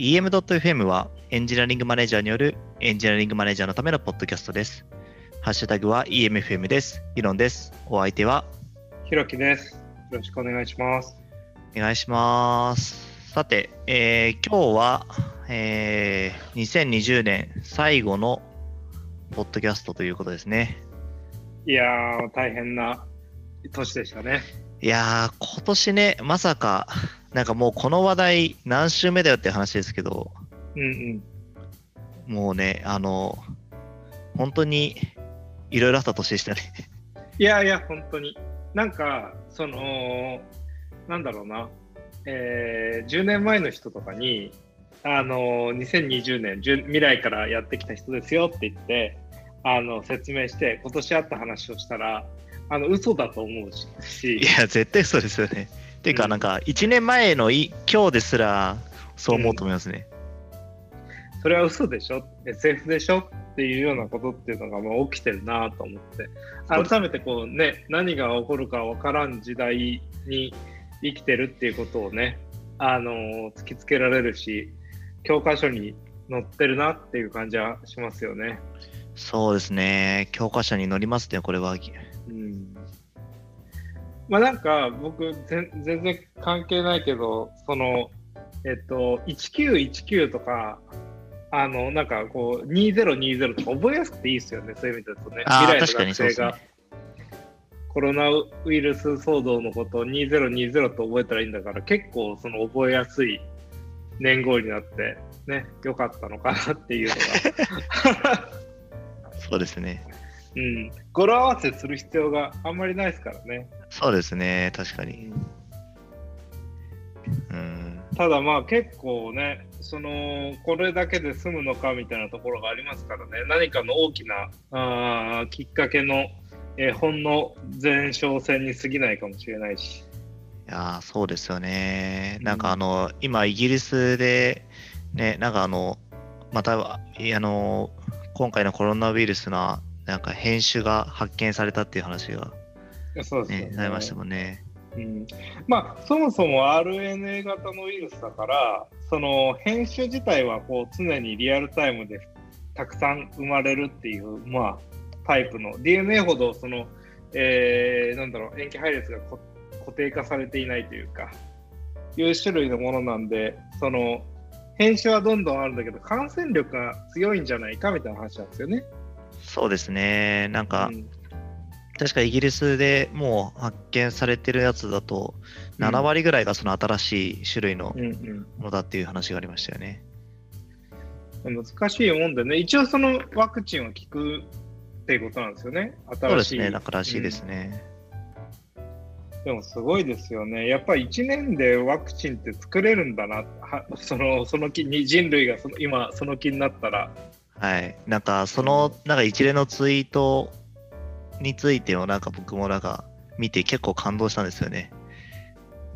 EM.FM はエンジニアリングマネージャーによるエンジニアリングマネージャーのためのポッドキャストです。ハッシュタグは EMFM です。イロンです。お相手はひろきです。よろしくお願いします。お願いします。さて、えー今日は、えー2020年最後のポッドキャストということですね。いやー、大変な年でしたね。いやー、今年ね、まさか、なんかもうこの話題何週目だよって話ですけど、うんうん。もうね、あの、本当にいろいろあった年でしたね。いやいや、本当に。なんか、その、なんだろうな、えー10年前の人とかに、あの、2020年、じゅ未来からやってきた人ですよって言って、あの、説明して、今年あった話をしたら、あの、嘘だと思うし、しいや、絶対そうですよね。っていうか、うんなんか、1年前のい今日ですら、そう思うと思いますね。それは嘘でしょ ?SF でしょ？っていうようなことっていうのがもう起きてるなと思って改めてこうね何が起こるか分からん時代に生きてるっていうことをねあの突きつけられるし教科書に載ってるなっていう感じはしますよね。そうですね。教科書に載りますね、これは。うんまあなんか僕全全然関係ないけどそのえっと1919とかあのなんかこう2020とか覚えやすくていいですよねそういう意味だとね未来の学生がね。コロナウイルス騒動のことを2020と覚えたらいいんだから結構その覚えやすい年号になってね良かったのかなっていうのが そうですね。うん語呂合わせする必要があんまりないですからね。そうですね、確かに。うん。ただまあ結構ねそのこれだけで済むのかみたいなところがありますからね何かの大きなあーきっかけの、えーほんの前哨戦に過ぎないかもしれないし。いやーそうですよね。うんなんかあの、今、イギリスで、ね、なんかあの、また、いあの、今回のコロナウイルスの、なんか変種が発見されたっていう話が、そうですよね、ありましたもんね。うん、まあそもそも RNA 型のウイルスだからその編集自体はこう常にリアルタイムでたくさん生まれるっていう、まあ、タイプの DNA ほどその、えーなんだろう塩基配列がこ固定化されていないというかいう種類のものなんでその編集はどんどんあるんだけど感染力が強いんじゃないかみたいな話なんですよね。そうですね。なんか、うん確かイギリスでもう発見されてるやつだと、7割ぐらいがその新しい種類のうんうんものだっていう話がありましたよね。難しいもんでね、一応そのワクチンは効くっていうことなんですよね。新しい。そうですね、からしいですね。うんでもすごいですよね。やっぱり1年でワクチンって作れるんだな、はそのその気に人類がその今その気になったら。はい。なんか、その、なんか一連のツイートについてを、なんか僕もなんか見て結構感動したんですよね。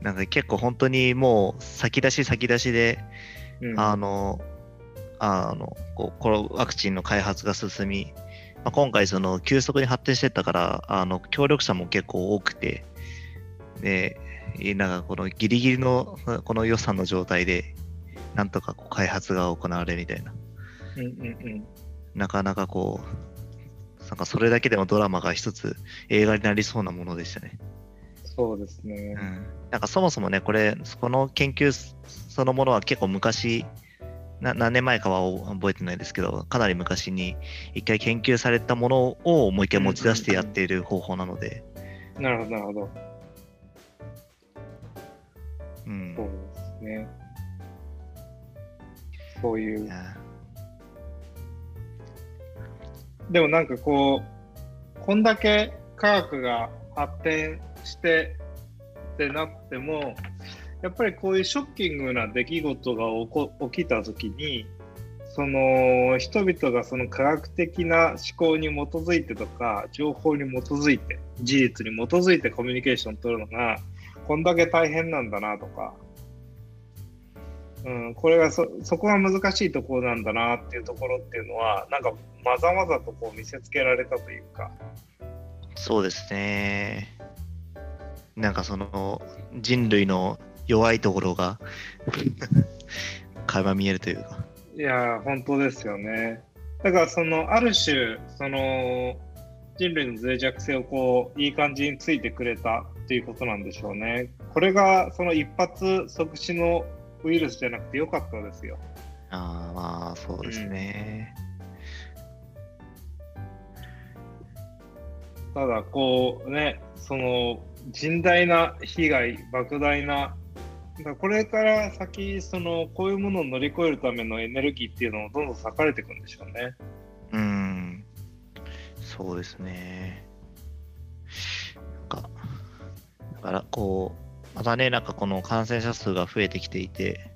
なんか結構本当にもう先出し先出しで、うんあの、あの、こう、このワクチンの開発が進み、まあ、今回その急速に発展してったから、あの、協力者も結構多くて、で、なんかこのギリギリのこの予算の状態で、なんとかこう開発が行われるみたいな。うんうんうんなかなかこう、なんかそれだけでもドラマが一つ映画になりそうなものでしたね。そうですねう。ん。なんかそもそもね、これ、この研究そのものは結構昔、な何年前かは覚えてないですけど、かなり昔に一回研究されたものをもう一回持ち出してやっている方法なので、なるほど、なるほど。うん。そうですね。そういうでもなんかこう、こんだけ科学が発展してってなっても、やっぱりこういうショッキングな出来事が起こ起きたときに、その人々がその科学的な思考に基づいてとか、情報に基づいて、事実に基づいてコミュニケーションを取るのが、こんだけ大変なんだなとか、うん、これがそそこが難しいところなんだなっていうところっていうのはなんかまざまざとこう見せつけられたというか、そうですね。なんかその人類の弱いところが垣間見えるというか。いやー、本当ですよね。だから、その、ある種、その、人類の脆弱性をこう、いい感じについてくれたっていうことなんでしょうね。これが、その一発即死のウイルスじゃなくてよかったですよ。ああ、まあ、そうですね。ただ、こうね、その、甚大な被害、莫大なだこれから先、そのこういうものを乗り越えるためのエネルギーっていうのもどんどん割かれていくんでしょうね。うん、そうですね。なんか、だからこう、またね、なんかこの感染者数が増えてきていて、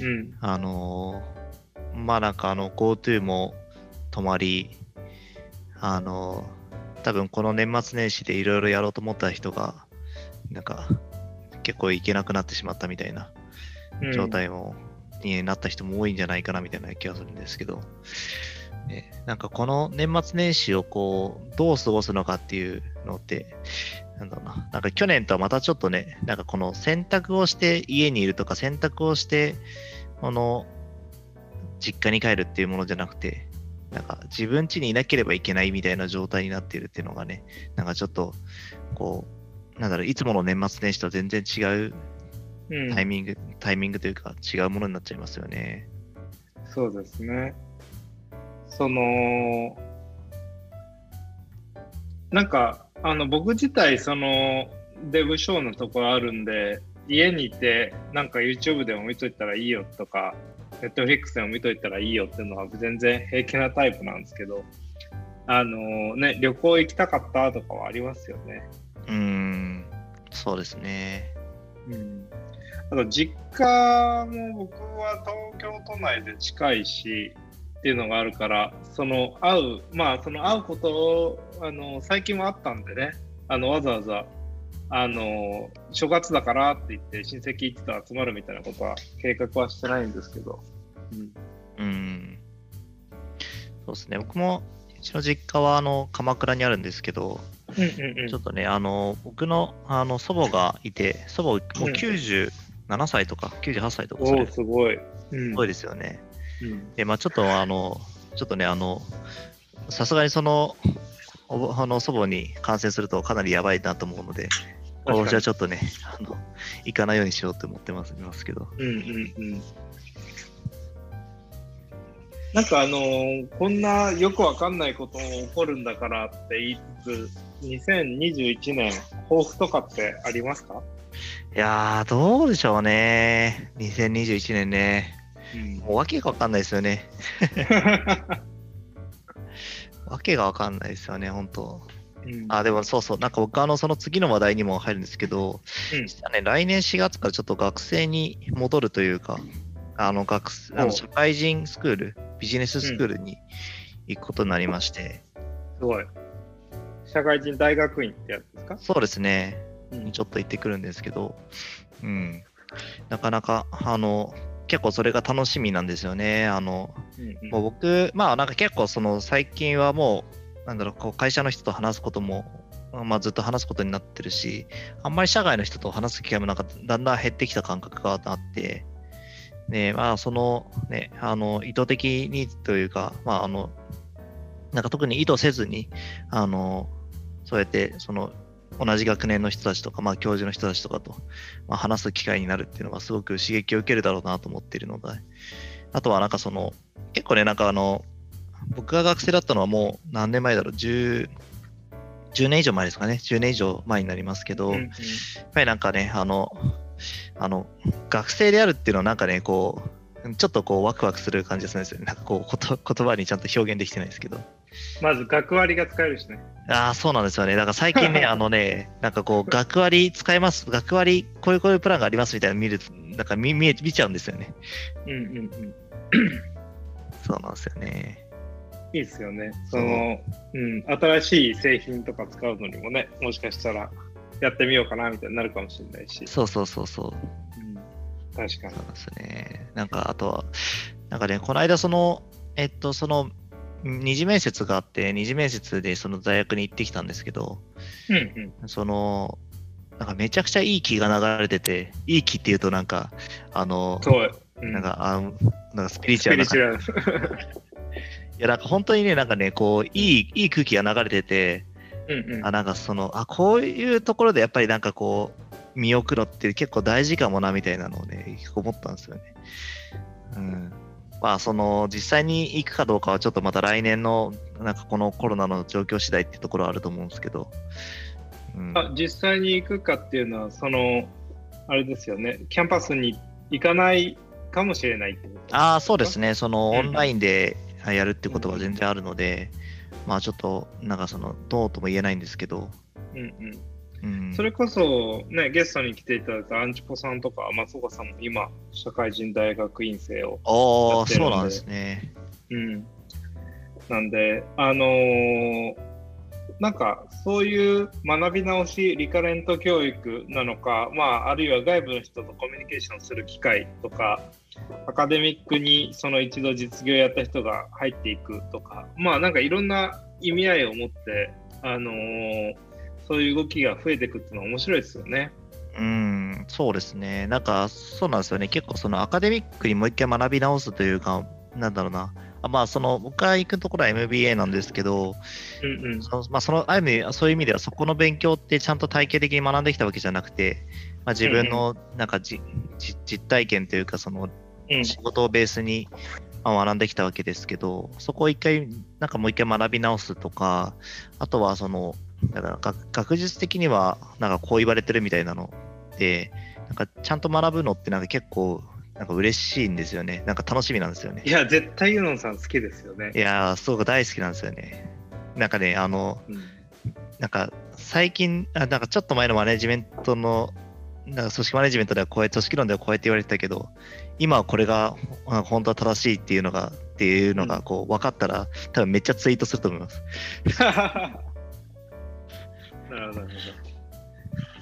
うん。あのーまあなんかあの GoTo も止まり、あのー多分この年末年始でいろいろやろうと思った人が、なんか結構行けなくなってしまったみたいなうん状態も、になった人も多いんじゃないかなみたいな気がするんですけど、ね、なんかこの年末年始をこう、どう過ごすのかっていうのって、なんだろうな、なんか去年とはまたちょっとね、なんかこの選択をして家にいるとか、選択をして、この、実家に帰るっていうものじゃなくて、なんか自分家にいなければいけないみたいな状態になっているっていうのがね、なんかちょっと、こう、なんだろう、いつもの年末年始とは全然違ううんタイミング、タイミングというか違うものになっちゃいますよね。そうですね。その、なんか、あの、僕自体、その、デブショーのところあるんで、家にいて、なんか YouTube でも見といたらいいよとか、Netflix でも見といたらいいよっていうのは全然平気なタイプなんですけど、あのね、旅行行きたかったとかはありますよね。うーん、そうですね。うん。あと、実家も僕は東京都内で近いし、っていうのがあるから、その会う、まあ、その会うことを、あの、最近もあったんでね、あの、わざわざ、あの、正月だからって言って親戚一と集まるみたいなことは計画はしてないんですけど、うん。うん。そうですね。僕も、うちの実家はあの鎌倉にあるんですけど、うんうんうんちょっとね、あの僕のあの祖母がいて、祖母もううん97歳とか98歳とか、すごい。うんすごいですよね。うんで、まあちょっとあの、ちょっとね、あの、さすがにその、あの祖母に感染するとかなりやばいなと思うので、かに私はちょっとね、あの行かないようにしようと思ってますますけど。うんうんうん。なんかあのーこんなよくわかんないことも起こるんだからって言いつつ、2021年、抱負とかってありますか、いやー、どうでしょうね。2021年ね。もう訳がわかんないですよね。訳がわかんないですよね、本当。うん。あ、でもそうそう、なんか僕、あの、その次の話題にも入るんですけど、うん。実はね、来年4月からちょっと学生に戻るというか、あの、学生あおの社会人スクール、ビジネススクールに行くことになりまして、すごい。社会人大学院ってやつですか、そうですね、うん。ちょっと行ってくるんですけど、うん、なかなか、あの、結構それが楽しみなんですよね。あの、うんうんもう僕、まあなんか結構その最近はもう、なんだろう、こう会社の人と話すことも、まあずっと話すことになってるし、あんまり社外の人と話す機会もなんかだんだん減ってきた感覚があって、ね、まあそのね、あの意図的にというか、まああの、なんか特に意図せずに、あの、そうやってその同じ学年の人たちとか、まあ教授の人たちとかと、まあ、話す機会になるっていうのがすごく刺激を受けるだろうなと思っているので、あとはなんかその、結構ね、なんかあの、僕が学生だったのはもう何年前だろう、10、10年以上前ですかね、10年以上前になりますけど、うんうんやっぱりなんかね、あの、あの、学生であるっていうのはなんかね、こう、ちょっとこうワクワクする感じがするんですよね。なんかこうこと言葉にちゃんと表現できてないですけど。まず学割が使えるしね。ああ、そうなんですよね。だから最近ね、あのね、なんかこう、学割使えます、学割、こういうこういうプランがありますみたいなの見る、なんか見見え見ちゃうんですよね。うんうんうん。そうなんですよね。いいですよね。その、うん、新しい製品とか使うのにもね、もしかしたらやってみようかなみたいになるかもしれないし。そうそうそうそう。うん、確かにそう。なんですね。なんか、あとは、なんかね、この間、その、えっと、その、二次面接があって、二次面接でその大学に行ってきたんですけど、うんうん。その、なんかめちゃくちゃいい気が流れてて、いい気っていうとなんか、あの、そう、うんなんか、あなんかスピリチュアルな。いや、なんか本当にね、なんかね、こう、いい、いい空気が流れてて、うんうんあ、なんかその、あ、こういうところでやっぱりなんかこう、見送るのって結構大事かもな、みたいなのをね、思ったんですよね。うん。まあ、その、実際に行くかどうかはちょっとまた来年の、なんかこのコロナの状況次第ってところはあると思うんですけど、うん。あ実際に行くかっていうのは、その、あれですよね、キャンパスに行かないかもしれないってことああ、そうですね。そのうんオンラインでやるってことは全然あるので、まあちょっと、なんかその、どうとも言えないんですけど、うんうん。うん、それこそ、ね、ゲストに来ていただいたアンチポさんとか松岡さんも今、社会人大学院生を、ああ、やってるんで。そうなんですね。うん、なんで、あのーなんかそういう学び直し、リカレント教育なのか、まあ、あるいは外部の人とコミュニケーションする機会とか、アカデミックにその一度実業やった人が入っていくとか、まあなんかいろんな意味合いを持って、あのーそういう動きが増えていくっていうのは面白いですよね。うん、そうですね。なんか、そうなんですよね。結構そのアカデミックにもう一回学び直すというか、なんだろうな。あまあ、その、僕が行くところは MBA なんですけど、うんうん。そのまあ、その、ある意味、そういう意味では、そこの勉強ってちゃんと体系的に学んできたわけじゃなくて、まあ、自分の、なんかじ、じ実体験というか、その、うん仕事をベースにまあ学んできたわけですけど、そこを一回、なんかもう一回学び直すとか、あとはその、だから学学術的には、なんかこう言われてるみたいなので、なんかちゃんと学ぶのってなんか結構、なんか嬉しいんですよね。なんか楽しみなんですよねい。や、絶対ユノンさん好きですよねい。やー、すごく大好きなんですよね。なんかね、あの、うんなんか最近、あなんかちょっと前のマネジメントの、なんか組織マネジメントではこうやって、組織論ではこうやって言われてたけど、今はこれがあ本当は正しいっていうのが、っていうのがこう分かったら、多分めっちゃツイートすると思います。なるほど、なるほど。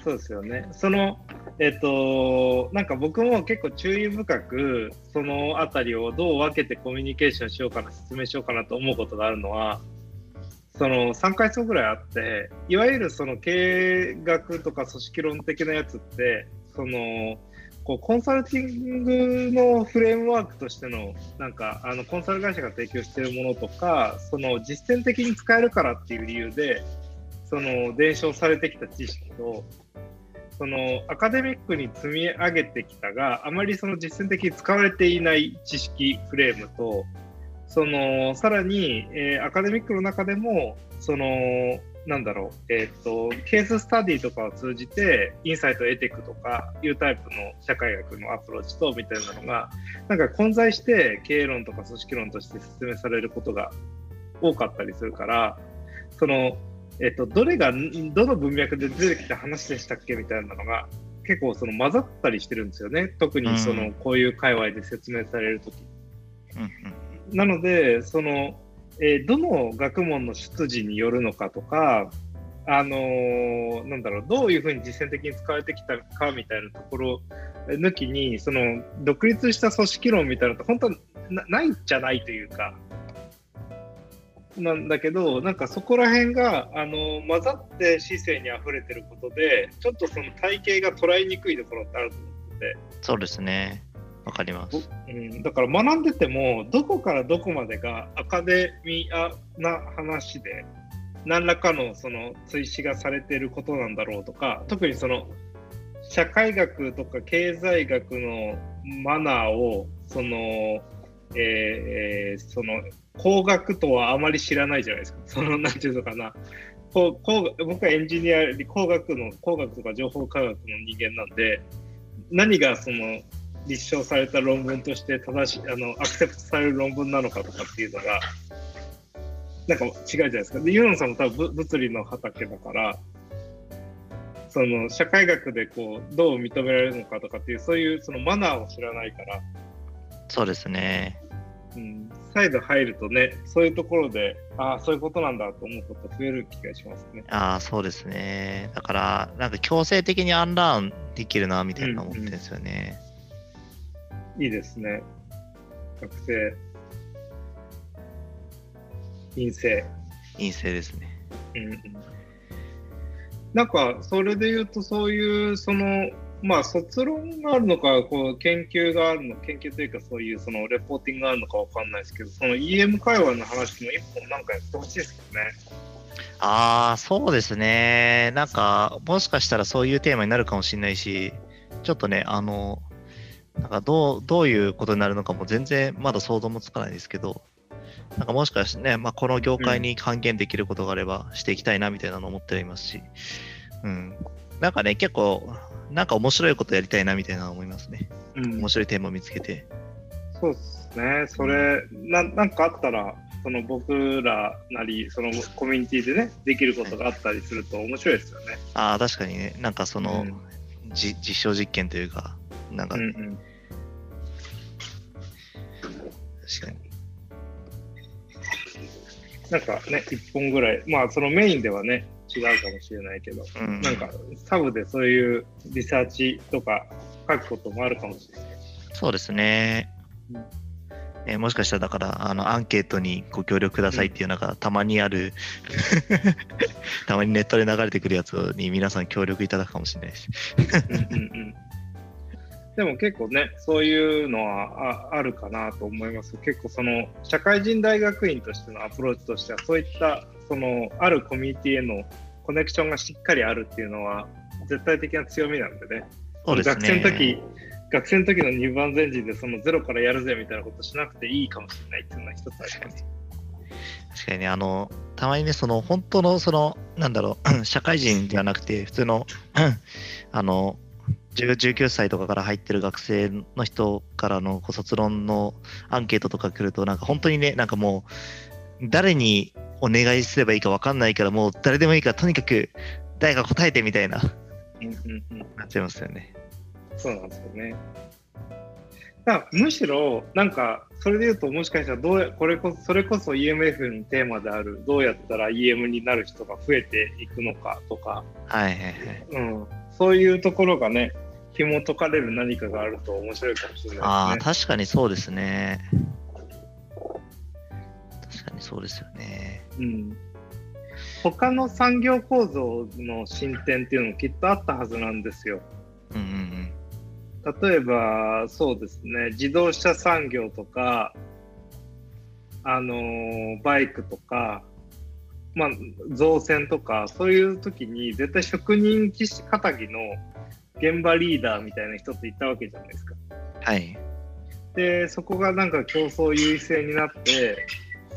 そうですよね。その、えっ、と、なんか僕も結構注意深く、そのあたりをどう分けてコミュニケーションしようかな、説明しようかなと思うことがあるのは、その3回層ぐらいあって、いわゆるその経営学とか組織論的なやつって、その、こうコンサルティングのフレームワークとしての、なんか、あのコンサル会社が提供しているものとか、その実践的に使えるからっていう理由で、その伝承されてきた知識と、そのアカデミックに積み上げてきたが、あまりその実践的に使われていない知識フレームと、そのさらに、えーアカデミックの中でも、そのなんだろう、えっ、と、ケーススタディとかを通じて、インサイトを得ていくとかいうタイプの社会学のアプローチとみたいなのが、なんか混在して経営論とか組織論として説明されることが多かったりするから、その、えっと、どれが、んどの文脈で出てきた話でしたっけみたいなのが、結構その混ざったりしてるんですよね。特にその、うんこういう界隈で説明されるとき。うんうんなので、その、えーどの学問の出自によるのかとか、あのーなんだろう、どういうふうに実践的に使われてきたかみたいなところ抜きに、その、独立した組織論みたいなのって本当はなないんじゃないというか、なんだけど、なんかそこら辺が、あのー混ざって姿勢に溢れてることで、ちょっとその体系が捉えにくいところってあると思ってて、そうですね。わかります。うん、だから学んでてもどこからどこまでがアカデミアな話で何らかのその追試がされていることなんだろうとか特にその社会学とか経済学のマナーをその、えーえその工学とはあまり知らないじゃないですかそのなんていうのかなこう工僕はエンジニア工学の工学とか情報科学の人間なんで何がその立証された論文として正しいあのアクセプトされる論文なのかとかっていうのがなんか違うじゃないですか。でユノンさんも多分物理の畑だからその社会学でこうどう認められるのかとかっていうそういうそのマナーを知らないから、そうですね。うん、再度入るとねそういうところでああそういうことなんだと思うこと増える気がしますね。ああ、そうですね。だから、なんか強制的にアンラーンできるな、みたいな思ってるんですよね。いいですね。学生陰性。陰性ですね。うんうんなんかそれで言うとそういうそのまあ、卒論があるのか、こう研究があるの、研究というか、そういうそのレポーティングがあるのかわかんないですけど、その EM 会話の話も一本なんかやってほしいですけどね。ああ、そうですね。なんか、もしかしたらそういうテーマになるかもしれないし、ちょっとね、あの、なんかどうどういうことになるのかも全然まだ想像もつかないですけど、なんかもしかしてね、まあ、この業界に還元できることがあればしていきたいなみたいなのを思っていますし、うん。なんかね、結構、なんか面白いことやりたいなみたいなの思いますね。うん、面白いテーマを見つけて。そうですね。それ、ななんかあったら、その僕らなり、そのコミュニティでね、できることがあったりすると面白いですよね。ああ、確かにね、なんかその、うん、じ実証実験というか、なんか、うんうん、確かに。なんかね、1本ぐらい、まあそのメインではね、違うかもしれないけど、うん、なんかサブでそういうリサーチとか書くこともあるかもしれない。そうですね。うん。えー、もしかしたらだからあのアンケートにご協力くださいっていうのがたまにある。たまにネットで流れてくるやつに皆さん協力いただくかもしれないし。うんうん、でも結構ねそういうのはああるかなと思います。結構その社会人大学院としてのアプローチとしてはそういったそのあるコミュニティへのコネクションがしっかりあるっていうのは絶対的な強みなんでね。そうですね学生の時学生の時の2番前陣でそのゼロからやるぜみたいなことしなくていいかもしれないっていうのは一つあります。確かにね、あの、たまにね、その本当の、その、なんだろう、社会人ではなくて、普通の、あの、19歳とかから入ってる学生の人からの卒論のアンケートとか来ると、なんか本当にね、なんかもう、誰にお願いすればいいか分かんないから、もう誰でもいいから、とにかく誰か答えてみたいな、なっちゃいますよね。そうなんですよね。だむしろ、なんか、それで言うと、もしかしたらどうや、これこそ、それこそ EMF のテーマである、どうやったら EM になる人が増えていくのかとか、はいはいはい。うん。そういうところがね、紐解かれる何かがあると面白いかもしれないですね。ああ、確かにそうですね。そうですよね。うん。他の産業構造の進展っていうのもきっとあったはずなんですよ。うんうんうん、例えば、そうですね、自動車産業とか、あのー、バイクとか、まあ、造船とか、そういう時に絶対職人気質たぎの現場リーダーみたいな人っていたわけじゃないですか。はい。で、そこがなんか競争優位性になって、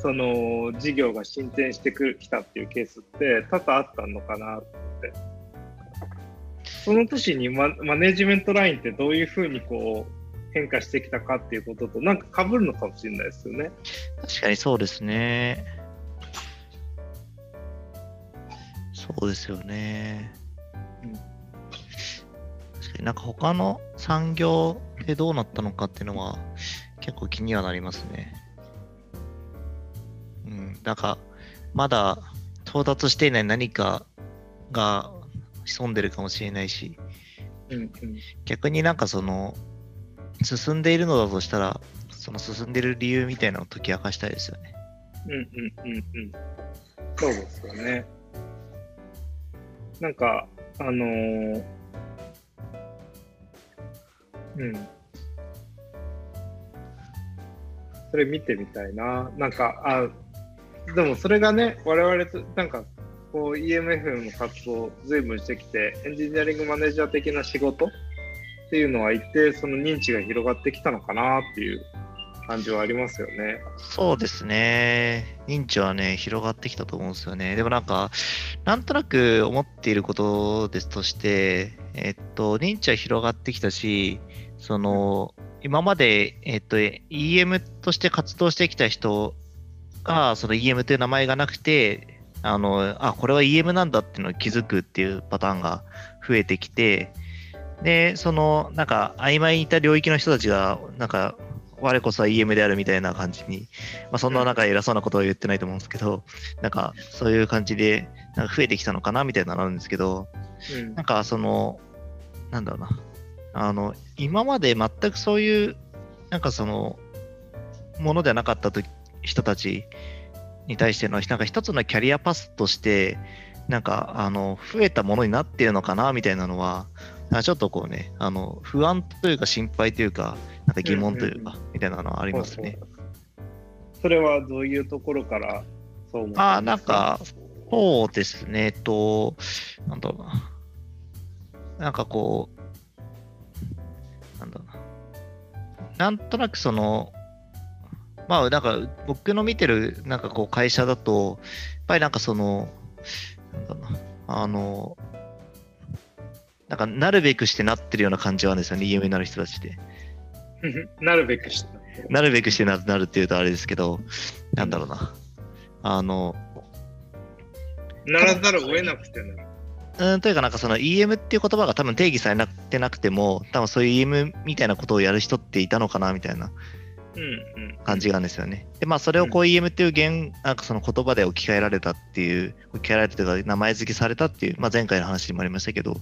その事業が進展してきたっていうケースって多々あったのかなって。その時にママネジメントラインってどういうふうにこう変化してきたかっていうこととなんか被るのかもしれないですよね。確かにそうですね。そうですよね。うん、確かになんか他の産業でどうなったのかっていうのは結構気にはなりますね。なんか、まだ到達していない何かが潜んでるかもしれないし、うんうん、逆になんかその、進んでいるのだとしたら、その進んでる理由みたいなのを解き明かしたいですよね。うんうんうんうん。そうですよね。なんか、あのー、うん。それ見てみたいな。なんか、あ、でもそれがね、我々と、なんか、こう EMF の活動を随分してきて、エンジニアリングマネージャー的な仕事っていうのは一定その認知が広がってきたのかなっていう感じはありますよね。そうですね。認知はね、広がってきたと思うんですよね。でもなんか、なんとなく思っていることですとして、えっと、認知は広がってきたし、その、今まで、えっと、EM として活動してきた人が、その EM という名前がなくて、あの、あ、これは EM なんだっていうのを気づくっていうパターンが増えてきて、で、その、なんか、曖昧にいた領域の人たちが、なんか、我こそは EM であるみたいな感じに、まあ、そんななんか偉そうなことは言ってないと思うんですけど、なんか、そういう感じで、なんか増えてきたのかなみたいなのあるんですけど、うん、なんか、その、なんだろうな、あの、今まで全くそういう、なんかその、ものではなかった時人たちに対してのなんか一つのキャリアパスとしてなんかあの増えたものになっているのかなみたいなのはちょっとこうね、あの不安というか心配というか、なんか疑問というか、みたいなのはありますね。それはどういうところからそう思あなんか、そうですね、えっと、なんだろうな。なんかこう、なんだろうな。なんとなくその、まあなんか僕の見てるなんかこう会社だと、やっぱりなんかその、なんだろうな、あの、なんかなるべくしてなってるような感じはあるんですよね、EM になる人たちで。なるべくしてなるべくしてななるっていうとあれですけど、なんだろうな。あの、ならざるを得なくてなる。うん、というか、なんかその EM っていう言葉が多分定義されてなくても、多分そういう EM みたいなことをやる人っていたのかなみたいな感じがあるんですよね。で、まあそれをこう EM っていう言、なんかその言葉で置き換えられたっていう、置き換えられたというか名前付けされたっていう、まあ前回の話にもありましたけど、っ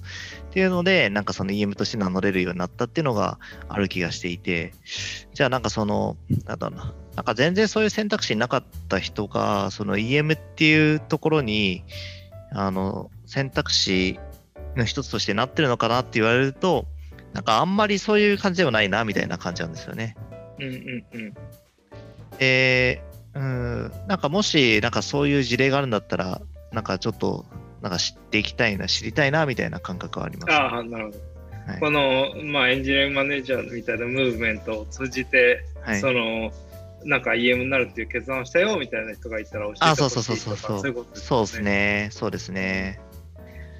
ていうので、なんかその EM として名乗れるようになったっていうのがある気がしていて、じゃあなんかその、なんだろうな、なんか全然そういう選択肢なかった人が、その EM っていうところに、あの選択肢の一つとしてなってるのかなって言われると、なんかあんまりそういう感じではないなみたいな感じなんですよね。うんうんうん。で、うん、なんかもし、なんかそういう事例があるんだったら、なんかちょっと、なんか知っていきたいな、知りたいなみたいな感覚はあります、ね、ああ、なるほど。はい、この、まあ、エンジニアリングマネージャーみたいなムーブメントを通じて、はい、その、なんか EM になるっていう決断をしたよみたいな人がいたら教えてほしいとかあそうそうそうそうそう。そうですね。そうですね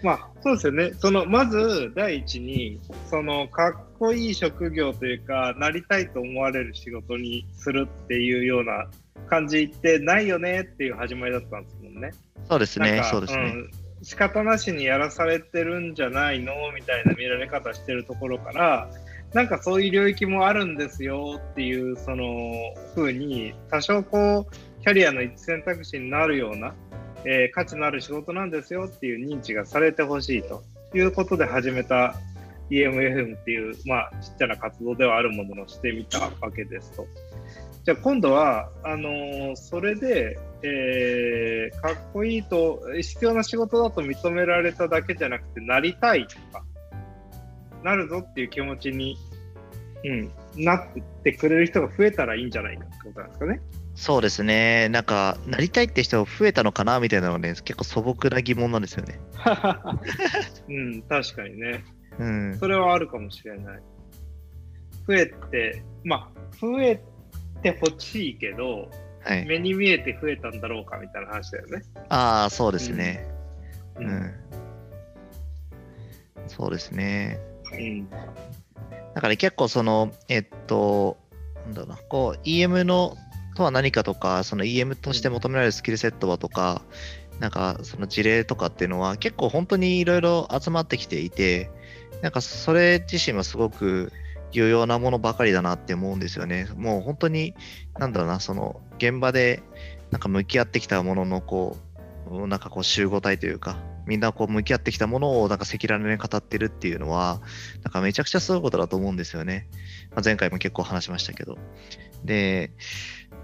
まあそうですよね。そのまず第一にそのかっこいい職業というかなりたいと思われる仕事にするっていうような感じってないよねっていう始まりだったんですもんね。そうですねそうですね、うん仕方なしにやらされてるんじゃないのみたいな見られ方してるところからなんかそういう領域もあるんですよっていうその風に多少こうキャリアの一選択肢になるような、えー、価値のある仕事なんですよっていう認知がされてほしいということで始めた EMFM っていう、まあ、ちっちゃな活動ではあるものをしてみたわけですと。じゃあ今度はあのー、それで、えー、かっこいいと必要な仕事だと認められただけじゃなくてなりたいとかなるぞっていう気持ちに、うん、なってくれる人が増えたらいいんじゃないかってことなんですかね。そうですね。なんか、なりたいって人が増えたのかなみたいなのがね、結構素朴な疑問なんですよね。うん、確かにね。うん。それはあるかもしれない。増えて、まあ、増えてほしいけど、はい、目に見えて増えたんだろうかみたいな話だよね。ああ、そうですね。うん、うん、そうですね。うん。だから結構その、えっと、なんだろうな、こう、EM のとは何かとか、その EM として求められるスキルセットはとか、なんかその事例とかっていうのは結構本当にいろいろ集まってきていて、なんかそれ自身はすごく重要なものばかりだなって思うんですよね。もう本当に、なんだろうな、その現場でなんか向き合ってきたもののこう、なんかこう集合体というか、みんなこう向き合ってきたものをなんか赤裸々に語ってるっていうのは、なんかめちゃくちゃすごいことだと思うんですよね。まあ、前回も結構話しましたけど。で、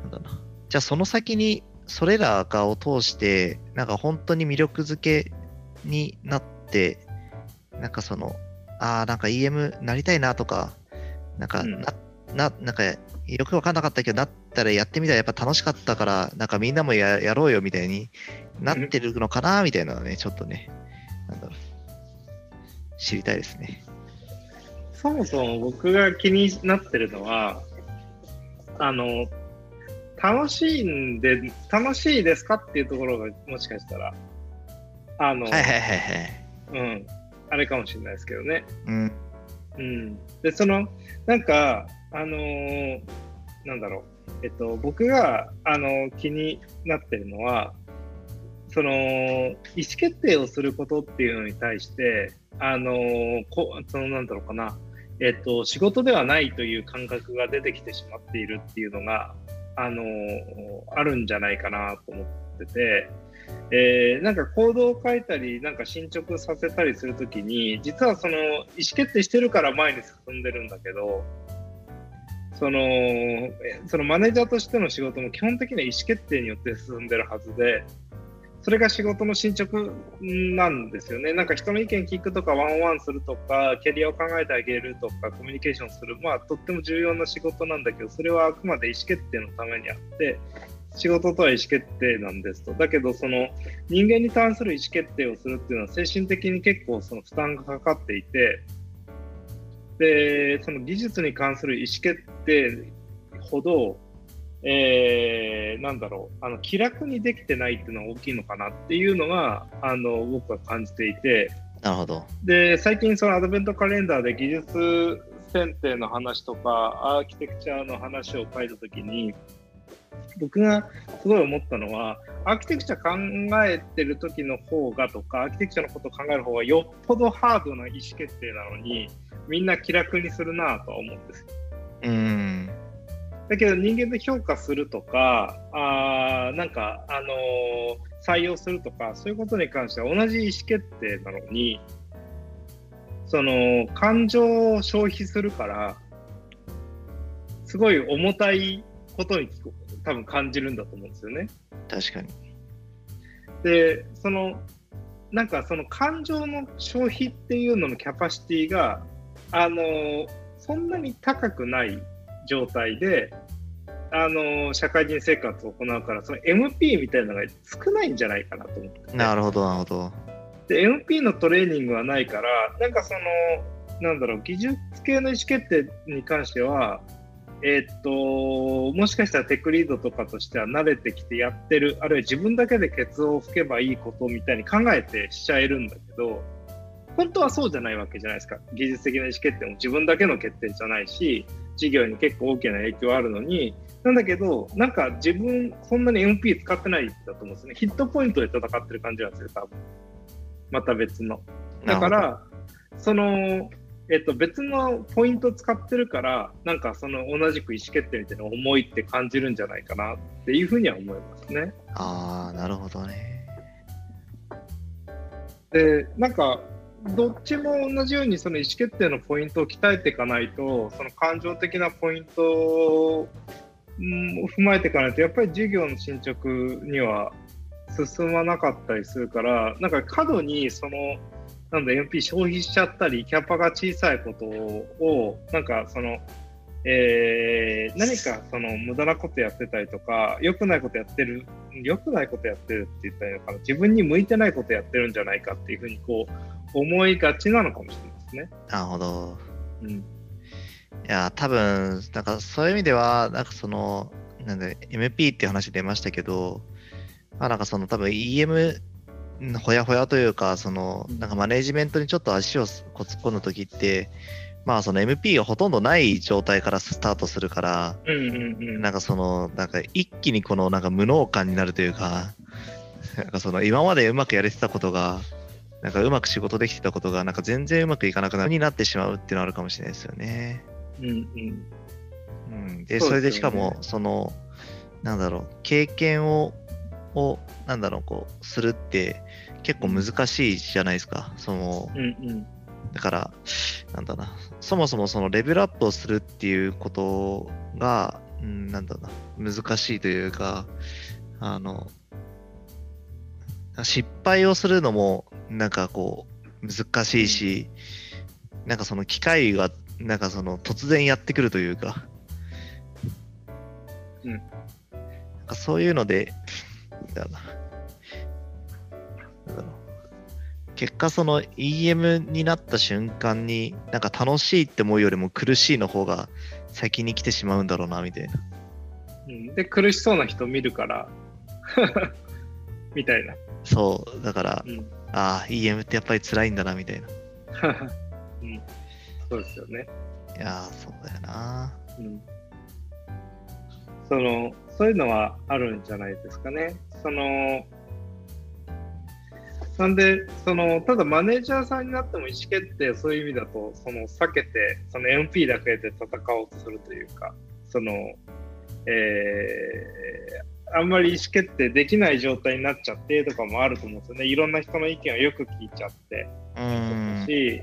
なんだな。じゃあその先にそれらがを通して、なんか本当に魅力づけになって、なんかその、ああ、なんか EM なりたいなとか、なんか、うん、な、な、なんかよくわかんなかったけど、なったらやってみたらやっぱ楽しかったから、なんかみんなもややろうよみたいになってるのかなみたいなのね、ちょっとね、なんだろう、知りたいですね。そもそも僕が気になってるのは、あの、楽しいんで、楽しいですかっていうところがもしかしたら、あの、はいはいはいはい。うん、あれかもしれないですけどね。うん。うん。で、その、なんか、あのー、なんだろう、えっと、僕が、あの気になってるのは、その意思決定をすることっていうのに対して、あのこそのなんだろうかな、えっと、仕事ではないという感覚が出てきてしまっているっていうのが、あのあるんじゃないかなと思ってて、えー、なんか行動を書いたり、なんか進捗させたりするときに、実はその意思決定してるから前に進んでるんだけど、そのそのマネージャーとしての仕事も基本的には意思決定によって進んでるはずで、それが仕事の進捗なんですよね。なんか人の意見聞くとか、ワンワンするとか、キャリアを考えてあげるとか、コミュニケーションする、まあ、とっても重要な仕事なんだけど、それはあくまで意思決定のためにあって、仕事とは意思決定なんですと。だけど、その人間に関する意思決定をするっていうのは、精神的に結構その負担がかかっていて、で、その技術に関する意思決定ほど、えー、なんだろう。あの気楽にできてないっていうのは大きいのかなっていうのがあの僕は感じていて。なるほど。で最近そのアドベントカレンダーで技術選定の話とかアーキテクチャの話を書いた時に僕がすごい思ったのはアーキテクチャ考えてる時の方がとかアーキテクチャのことを考える方がよっぽどハードな意思決定なのにみんな気楽にするなとは思うんですよ。うんだけど人間で評価するとか、あなんか、あのー、採用するとか、そういうことに関しては同じ意思決定なのに、その感情を消費するから、すごい重たいことに多分感じるんだと思うんですよね。確かに。で、その、なんかその感情の消費っていうののキャパシティが、あのー、そんなに高くない状態で、あの社会人生活を行うから、その MP みたいなのが少ないんじゃないかなと思って、ね、なるほど、なるほど。で、MP のトレーニングはないから、なんかその、なんだろう、技術系の意思決定に関しては、えー、っと、もしかしたらテックリードとかとしては慣れてきてやってる、あるいは自分だけでケツを吹けばいいことみたいに考えてしちゃえるんだけど、本当はそうじゃないわけじゃないですか。技術的な意思決定も自分だけの決定じゃないし、事業に結構大きな影響あるのに、なんだけど、なんか自分、そんなに MP 使ってないんだと思うんですね。ヒットポイントで戦ってる感じなんですよ、多分。また別の。だから、その、えっと、別のポイント使ってるから、なんかその同じく意思決定みたいな思いって感じるんじゃないかなっていうふうには思いますね。ああ、なるほどね。で、なんか、どっちも同じようにその意思決定のポイントを鍛えていかないとその感情的なポイントを踏まえていかないとやっぱり授業の進捗には進まなかったりするからなんか過度にそのなんだ MP 消費しちゃったりキャパが小さいことをなんかそのえ、何かその無駄なことやってたりとか、良くないことやってる、良くないことやってるって言ったらいいのかな、自分に向いてないことやってるんじゃないかっていうふうにこう思いがちなのかもしれないですね。なるほど。うん。いや、多分なんかそういう意味では、なんかその、なんで MP っていう話出ましたけど、まあなんかその多分 EM ほやほやというか、そのなんかマネジメントにちょっと足を突っ込んだ時って、まあその MP がほとんどない状態からスタートするから、うんうんうん、なんかその、なんか一気にこのなんか無能感になるというか、なんかその今までうまくやれてたことが、なんかうまく仕事できてたことが、なんか全然うまくいかなくなるになってしまうっていうのはあるかもしれないですよね。うんうん。うん、で、それでしかも、その、なんだろう、経験を、を、なんだろう、こう、するって結構難しいじゃないですか。その、うんうんだから、なんだな、そもそもそのレベルアップをするっていうことが、うん、なんだな、難しいというか、あの、失敗をするのも、なんかこう、難しいし、なんかその機会が、なんかその突然やってくるというか、うん。なんかそういうので、だな、結果その EM になった瞬間になんか楽しいって思うよりも苦しいの方が先に来てしまうんだろうなみたいな。うん、で苦しそうな人見るから みたいな。そうだから、うん、ああ EM ってやっぱり辛いんだなみたいな。うん、そうですよね。いやそうだよな。うん、そのそういうのはあるんじゃないですかね。そのなんで、そのただマネージャーさんになっても意思決定、そういう意味だと、その避けて、その MP だけで戦おうとするというか、その、えー、あんまり意思決定できない状態になっちゃってとかもあると思うんですよね。いろんな人の意見をよく聞いちゃって。し、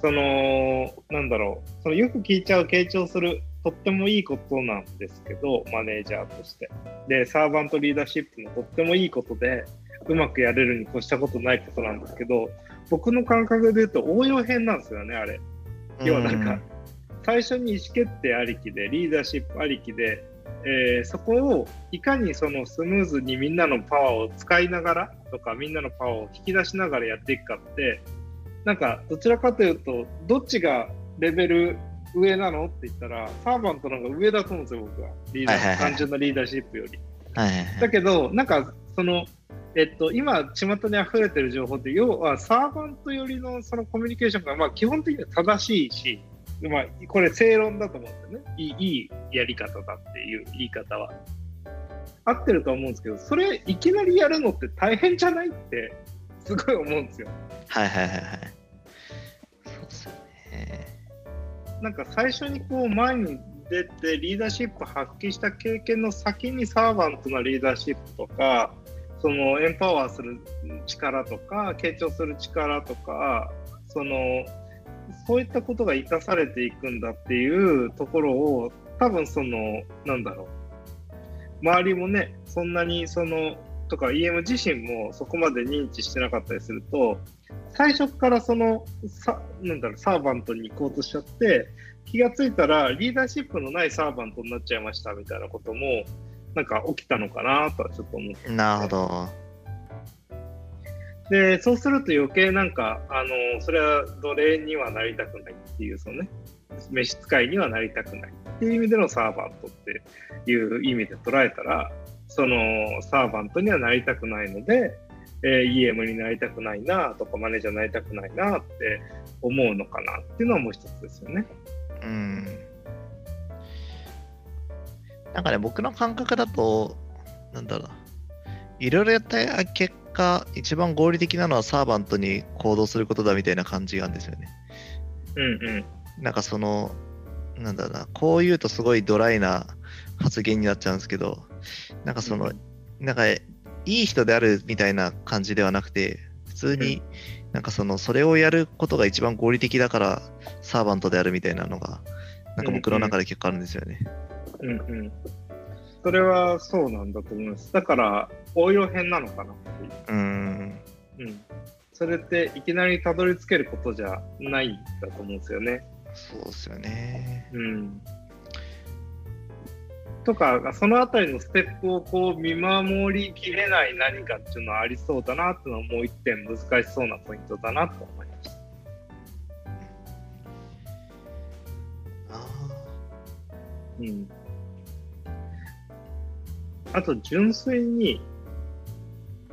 その、なんだろう、そのよく聞いちゃう、傾聴する、とってもいいことなんですけど、マネージャーとして。で、サーバントリーダーシップもとってもいいことで、うまくやれるに越したことないことなんですけど、僕の感覚で言うと応用編なんですよね、あれ。要はなんか、最初に意思決定ありきで、リーダーシップありきで、えー、そこをいかにそのスムーズにみんなのパワーを使いながらとか、みんなのパワーを引き出しながらやっていくかって、なんかどちらかというと、どっちがレベル上なのって言ったら、サーバントの方が上だと思うんですよ、僕は。リーダー、単純なリーダーシップより。はいはいはい、だけど、なんか、その、えっと、今、巷に溢れてる情報って、要はサーバント寄りのそのコミュニケーションが、まあ、基本的には正しいし、まあ、これ正論だと思うんですよねいい。いいやり方だっていう言い方は。合ってると思うんですけど、それいきなりやるのって大変じゃないってすごい思うんですよ。はいはいはいはい。そうですよね。なんか最初にこう前に出てリーダーシップ発揮した経験の先にサーバントなリーダーシップとか、そのエンパワーする力とか、傾聴する力とか、そのそういったことが生かされていくんだっていうところを多分そのなんだろう。周りもねそんなにそのとか EM 自身もそこまで認知してなかったりすると最初からそのさなんだろうサーバントに行こうとしちゃって気がついたらリーダーシップのないサーバントになっちゃいましたみたいなこともなんか起きたのかなとはちょっと思って、なるほど。で、そうすると余計なんか、あの、それは奴隷にはなりたくないっていう、そのね、召使いにはなりたくないっていう意味でのサーバントっていう意味で捉えたら、そのサーバントにはなりたくないので、えー、EM になりたくないなとか、マネージャーになりたくないなって思うのかなっていうのはもう一つですよね。うん。なんかね、僕の感覚だと、なんだろういろいろやった結果、一番合理的なのはサーバントに行動することだみたいな感じがあるんですよね。うんうん。なんかその、なんだろうな、こう言うとすごいドライな発言になっちゃうんですけど、なんかその、うん、なんか、いい人であるみたいな感じではなくて、普通に、なんかその、それをやることが一番合理的だから、サーバントであるみたいなのが、なんか僕の中で結構あるんですよね。うんうん。それはそうなんだと思います。だから、応用編なのかなっていう。うん。うん。それっていきなりたどり着けることじゃないんだと思うんですよね。そうですよね。うん。とか、そのあたりのステップをこう見守りきれない何かっていうのはありそうだなっていうのはもう一点難しそうなポイントだなと思いました。ああ。うん。あと純粋に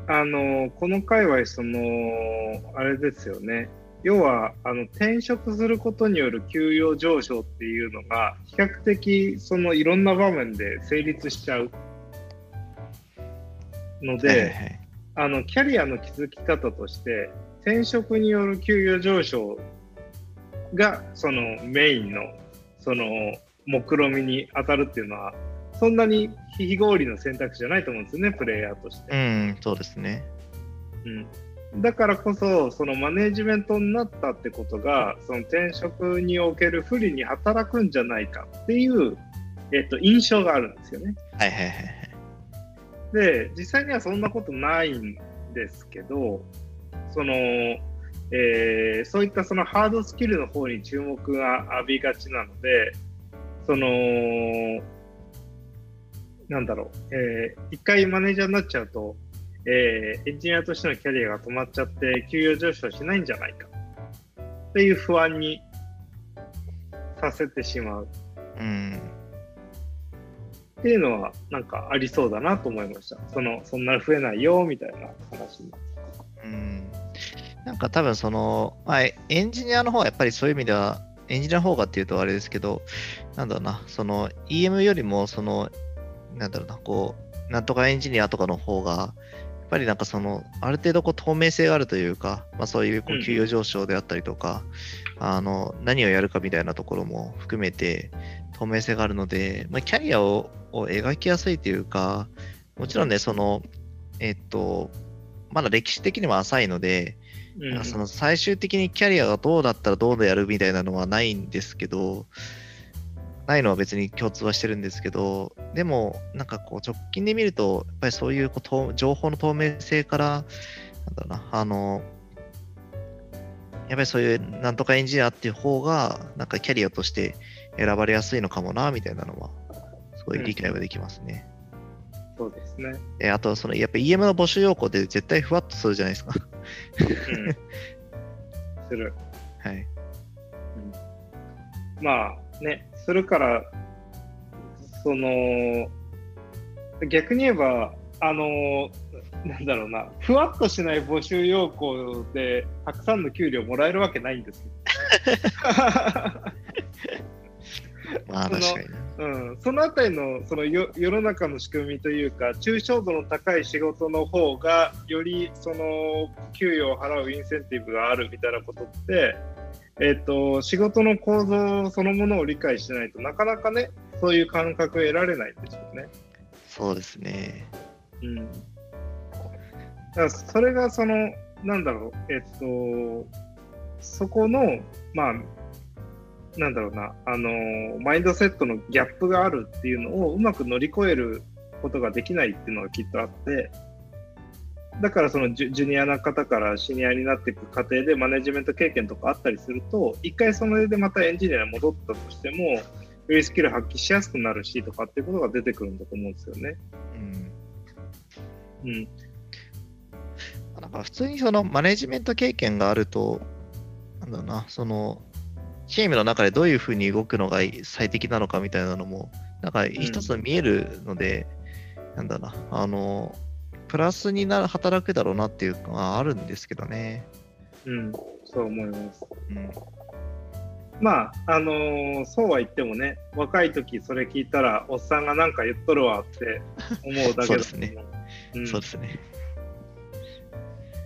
あの、この界隈、その、あれですよね。要は、あの、転職することによる給与上昇っていうのが、比較的、その、いろんな場面で成立しちゃうので、あの、キャリアの築き方として、転職による給与上昇が、その、メインの、その、目論みに当たるっていうのは、そんなに非合理の選択肢じゃないと思うんですよね、プレイヤーとして。うん、そうですね。うん、だからこそ、そのマネジメントになったってことが、その転職における不利に働くんじゃないかっていう、えっと、印象があるんですよね。はいはいはい。で、実際にはそんなことないんですけど、その、えー、そういったそのハードスキルの方に注目が浴びがちなので、その、なんだろう、えー、一回マネージャーになっちゃうと、えー、エンジニアとしてのキャリアが止まっちゃって、給与上昇しないんじゃないかっていう不安にさせてしまう。うん。っていうのは、なんかありそうだなと思いました。その、そんな増えないよ、みたいな話に。うん。なんか多分その、まあ、エンジニアの方はやっぱりそういう意味では、エンジニアの方がっていうとあれですけど、なんだろうな、その EM よりも、そのなんだろうな、こう、なんとかエンジニアとかの方が、やっぱりなんかその、ある程度こう透明性があるというか、まあ、そういうこう給与上昇であったりとか、うん、あの、何をやるかみたいなところも含めて、透明性があるので、まあ、キャリアをを描きやすいというか、もちろんね、その、えっと、まだ歴史的にも浅いので、うん、その最終的にキャリアがどうだったらどうでやるみたいなのはないんですけど、ないのは別に共通はしてるんですけど、でも、なんかこう、直近で見ると、やっぱりそういうこと情報の透明性から、なんだろうな、あの、やっぱりそういうなんとかエンジニアっていう方が、なんかキャリアとして選ばれやすいのかもな、みたいなのは、すごい理解はできますね。そうですね。えあと、その、やっぱ EM の募集要項で絶対ふわっとするじゃないですか。うん、する。はい。まあね、するから、その、逆に言えば、あの、なんだろうな、ふわっとしない募集要項で、たくさんの給料もらえるわけないんですよ。まあ、その確かに。うん、そのあたりのそのよ世の中の仕組みというか、抽象度の高い仕事の方が、よりその給与を払うインセンティブがあるみたいなことって、えっと仕事の構造そのものを理解してないとなかなかね、そういう感覚を得られないんでしょうね。そうですね。うん、だからそれがその、なんだろう、えっと、そこの、まあ、なんだろうな、あのマインドセットのギャップがあるっていうのをうまく乗り越えることができないっていうのがきっとあって、だからそのジュジュニアな方からシニアになっていく過程でマネジメント経験とかあったりすると、一回それでまたエンジニアに戻ったとしても、よりスキル発揮しやすくなるしとかっていうことが出てくるんだと思うんですよね。うん。うん。なんか普通にそのマネジメント経験があると、なんだな、その、チームの中でどういうふうに動くのが最適なのかみたいなのも、なんか一つ見えるので、なんだろうな、あの、プラスになる働くだろうなっていうのはあるんですけどね。うん、そう思います。うん。まあ、あのーそうは言ってもね、若い時それ聞いたら、おっさんがなんか言っとるわって思うだけだ そうですねうんそうですね。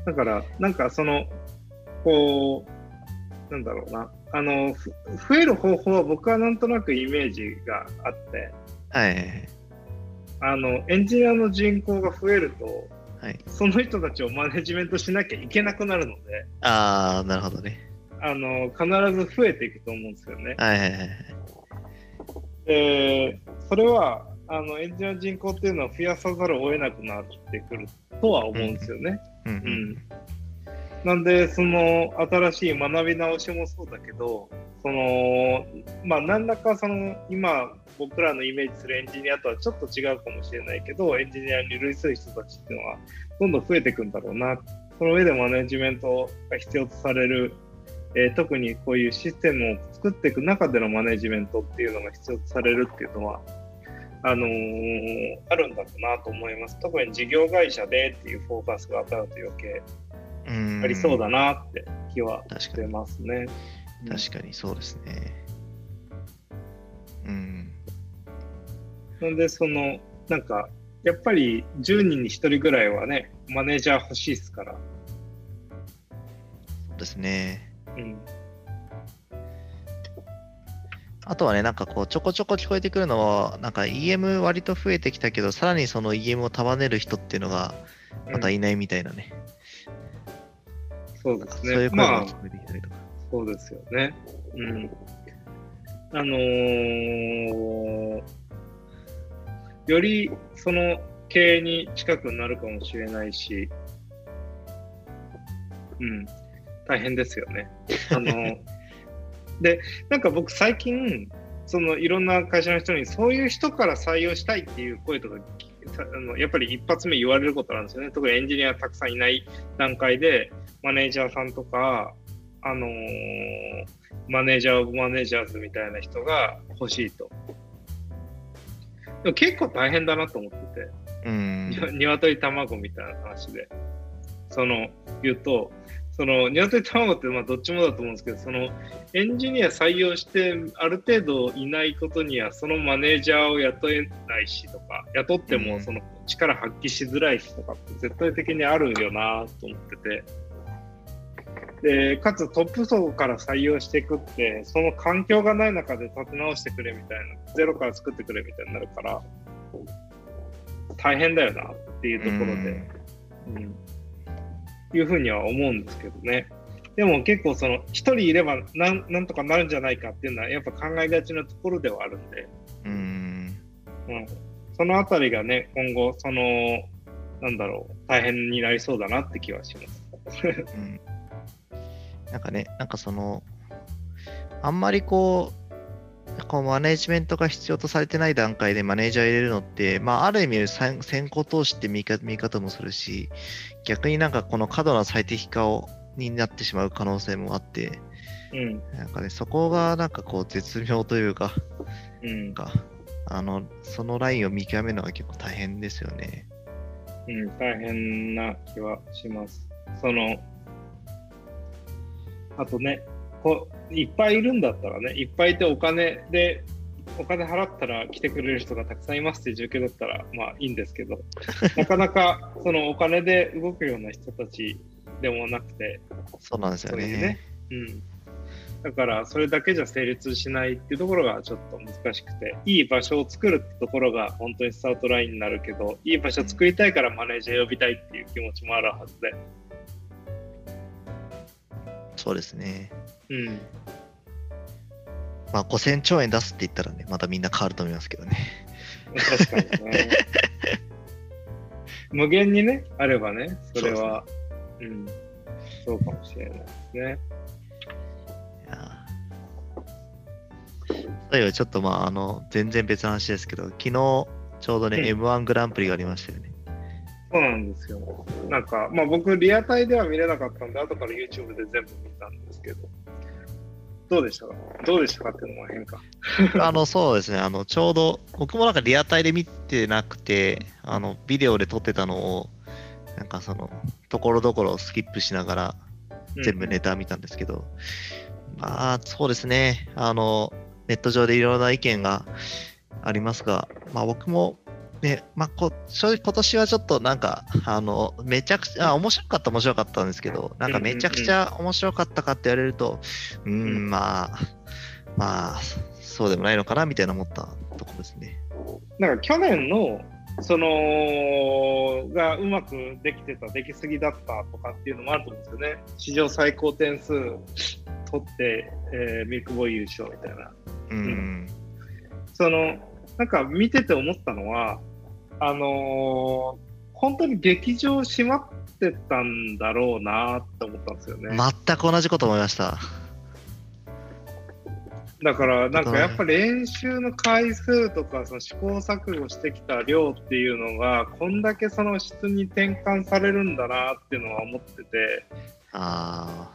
だから、なんかその、こう、なんだろうな、あの、ふ増える方法は僕はなんとなくイメージがあって、はい。あの、エンジニアの人口が増えると、はい。その人たちをマネジメントしなきゃいけなくなるので、ああ、なるほどね。あの、必ず増えていくと思うんですよね。はいはいはい。で、それは、あの、エンジニアの人口っていうのは増やさざるを得なくなってくるとは思うんですよね。うんううんん。なんで、その、新しい学び直しもそうだけど、その、まあ、何らかその、今、僕らのイメージするエンジニアとはちょっと違うかもしれないけど、エンジニアに類する人たちっていうのは、どんどん増えていくんだろうな。その上でマネジメントが必要とされる、えー特にこういうシステムを作っていく中でのマネジメントっていうのが必要とされるっていうのは、あのーあるんだろうなと思います。特に事業会社でっていうフォーカスが当たると余計。ありそうだなって気はして確かに。ますね。確かにそうですね。うん。なんで、その、なんか、やっぱり10人に1人ぐらいはね、マネージャー欲しいですから。そうですね。うん。あとはね、なんかこう、ちょこちょこ聞こえてくるのは、なんか EM 割と増えてきたけど、さらにその EM を束ねる人っていうのが、またいないみたいなね。そうですそういうね。まあ声も聞、こえてきたりとか。そうですよね。うん。あのーよりその経営に近くなるかもしれないし、うん、大変ですよね。あの で、なんか僕最近、そのいろんな会社の人にそういう人から採用したいっていう声とかさあのやっぱり一発目言われることなんですよね。特にエンジニアたくさんいない段階でマネージャーさんとか、あのーマネージャーオブマネージャーズみたいな人が欲しいと。でも結構大変だなと思ってて、うん。に鶏卵みたいな話で、その言うと、その鶏卵ってまあどっちもだと思うんですけど、そのエンジニア採用してある程度いないことには、そのマネージャーを雇えないしとか、雇ってうん。もその力発揮しづらいしとかって絶対的にあるよなと思ってて。で、かつトップ層から採用していくって、その環境がない中で立て直してくれみたいな、ゼロから作ってくれみたいになるから、大変だよなっていうところで、うんいうふうには思うんですけどね。でも結構その1人いればなんなんとかなるんじゃないかっていうのはやっぱ考えがちなところではあるんで、うん。うん、そのあたりがね今後そのなんだろう大変になりそうだなって気はします。うん。なんかね、なんかその、あんまりこう、こうマネージメントが必要とされてない段階でマネージャーを入れるのって、まあ、ある意味先先行投資って見方見方もするし、逆になんかこの過度な最適化をになってしまう可能性もあって、うんなんかね、そこがなんかこう絶妙というか、うんか、あの、そのラインを見極めるのが結構大変ですよね。うん、大変な気はします。その、あとね、こういっぱいいるんだったらね、いっぱいいてお金で、お金払ったら来てくれる人がたくさんいますっていう状況だったら、まあいいんですけど、なかなかそのお金で動くような人たちでもなくて、そうなんですよね。うね。うん。だから、それだけじゃ成立しないっていうところがちょっと難しくて、いい場所を作るってところが本当にスタートラインになるけど、いい場所を作りたいからマネージャー呼びたいっていう気持ちもあるはずで。そうですね。うん。まあ、5000兆円出すって言ったらね、またみんな変わると思いますけどね。確かにね。無限にね、あればね、それは、うん、そうかもしれないですね。いやーそういえばちょっとまあ、あの、全然別の話ですけど、昨日、ちょうどね、うん M1 グランプリがありましたよね。そうなんですよ。なんか、まあ僕、リアタイでは見れなかったんで、後から YouTube で全部見たんですけど、どうでした？かどうでしたかっていうのも変か。あの、そうですね、あの、ちょうど、僕もなんかリアタイで見てなくて、あの、ビデオで撮ってたのを、なんかその、ところどころスキップしながら、全部ネタ見たんですけど、まあ、そうですね、あの、ネット上でいろんな意見がありますが、まあ僕も、ね、まあこ、正直今年はちょっとなんか、あの、めちゃくちゃ、あ面白かった面白かったんですけど、なんかめちゃくちゃ面白かったかって言われると、うーん、まあ、まあ、そうでもないのかなみたいな思ったとこですね。なんか去年の、その、がうまくできてた、できすぎだったとかっていうのもあると思うんですよね。史上最高点数取って、えーミルクボーイ優勝みたいな。うん、その、なんか見てて思ったのは、あのー本当に劇場閉まってたんだろうなって思ったんですよね。全く同じこと思いました。だから、なんかやっぱ練習の回数とか、その試行錯誤してきた量っていうのが、こんだけその質に転換されるんだなっていうのは思ってて、あ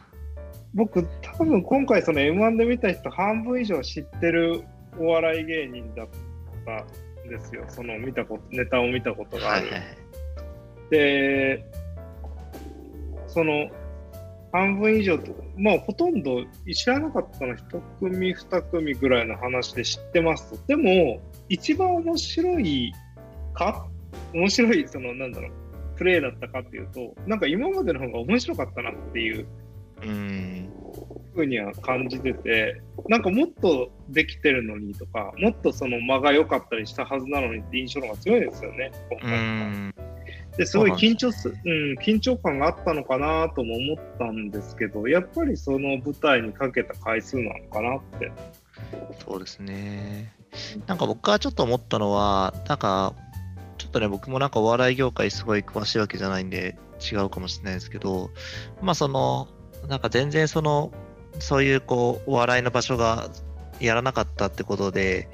僕、多分今回その M1 で見た人半分以上知ってるお笑い芸人だったんですよ。その見たこと、ネタを見たことあ、がある。はいはいはい。で、その半分以上と、まあほとんど知らなかったの1組、2組ぐらいの話で知ってますと。でも、一番面白いか面白い、そのなんだろう、プレーだったかっていうと、なんか今までの方が面白かったなっていううん、ふうには感じてて、なんかもっとできてるのにとか、もっとその間が良かったりしたはずなのにって印象の方が強いですよね、今う回ですごい緊張す、うん、緊張感があったのかなとも思ったんですけど、やっぱりその舞台にかけた回数なのかなって。そうですね。なんか僕がちょっと思ったのは、なんか、ちょっとね、僕もなんかお笑い業界すごい詳しいわけじゃないんで違うかもしれないですけど、まあその、なんか全然その、そういうこう、お笑いの場所がやらなかったってことで、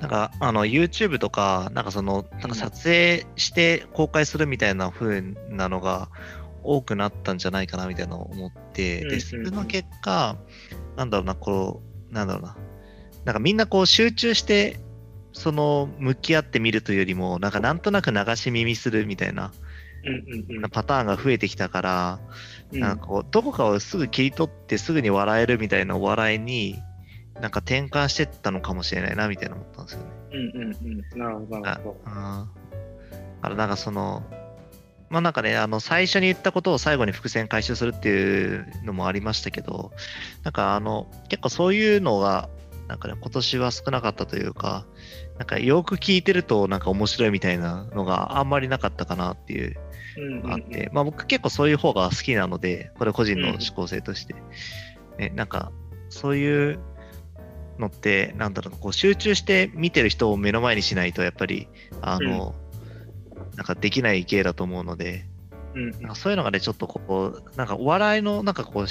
なんかあの YouTube とか、なんかその、なんか撮影して公開するみたいな風なのが多くなったんじゃないかなみたいなのを思って、で、それの結果、なんだろうな、こう、なんだろうな、なんかみんなこう集中して、その向き合ってみるというよりも、なんかなんとなく流し耳するみたいなパターンが増えてきたから、うんなんかこう、どこかをすぐ切り取ってすぐに笑えるみたいなお笑いに、なんか転換してったのかもしれないなみたいな思ったんですよね。うんうんうんなるほど、なるほど。あーだからなんかその、まあなんかね、あの最初に言ったことを最後に伏線回収するっていうのもありましたけど、なんかあの、結構そういうのが、なんかね、今年は少なかったというか、なんかよく聞いてるとなんか面白いみたいなのがあんまりなかったかなっていう。うんうんあって、まあ僕結構そういう方が好きなので、これ個人の思考性として。ね、なんか、そういうのって、なんだろうな、こう集中して見てる人を目の前にしないと、やっぱり、あの、なんかできない芸だと思うので、うんなんかそういうのがね、ちょっとこう、なんかお笑いのなんかこう、思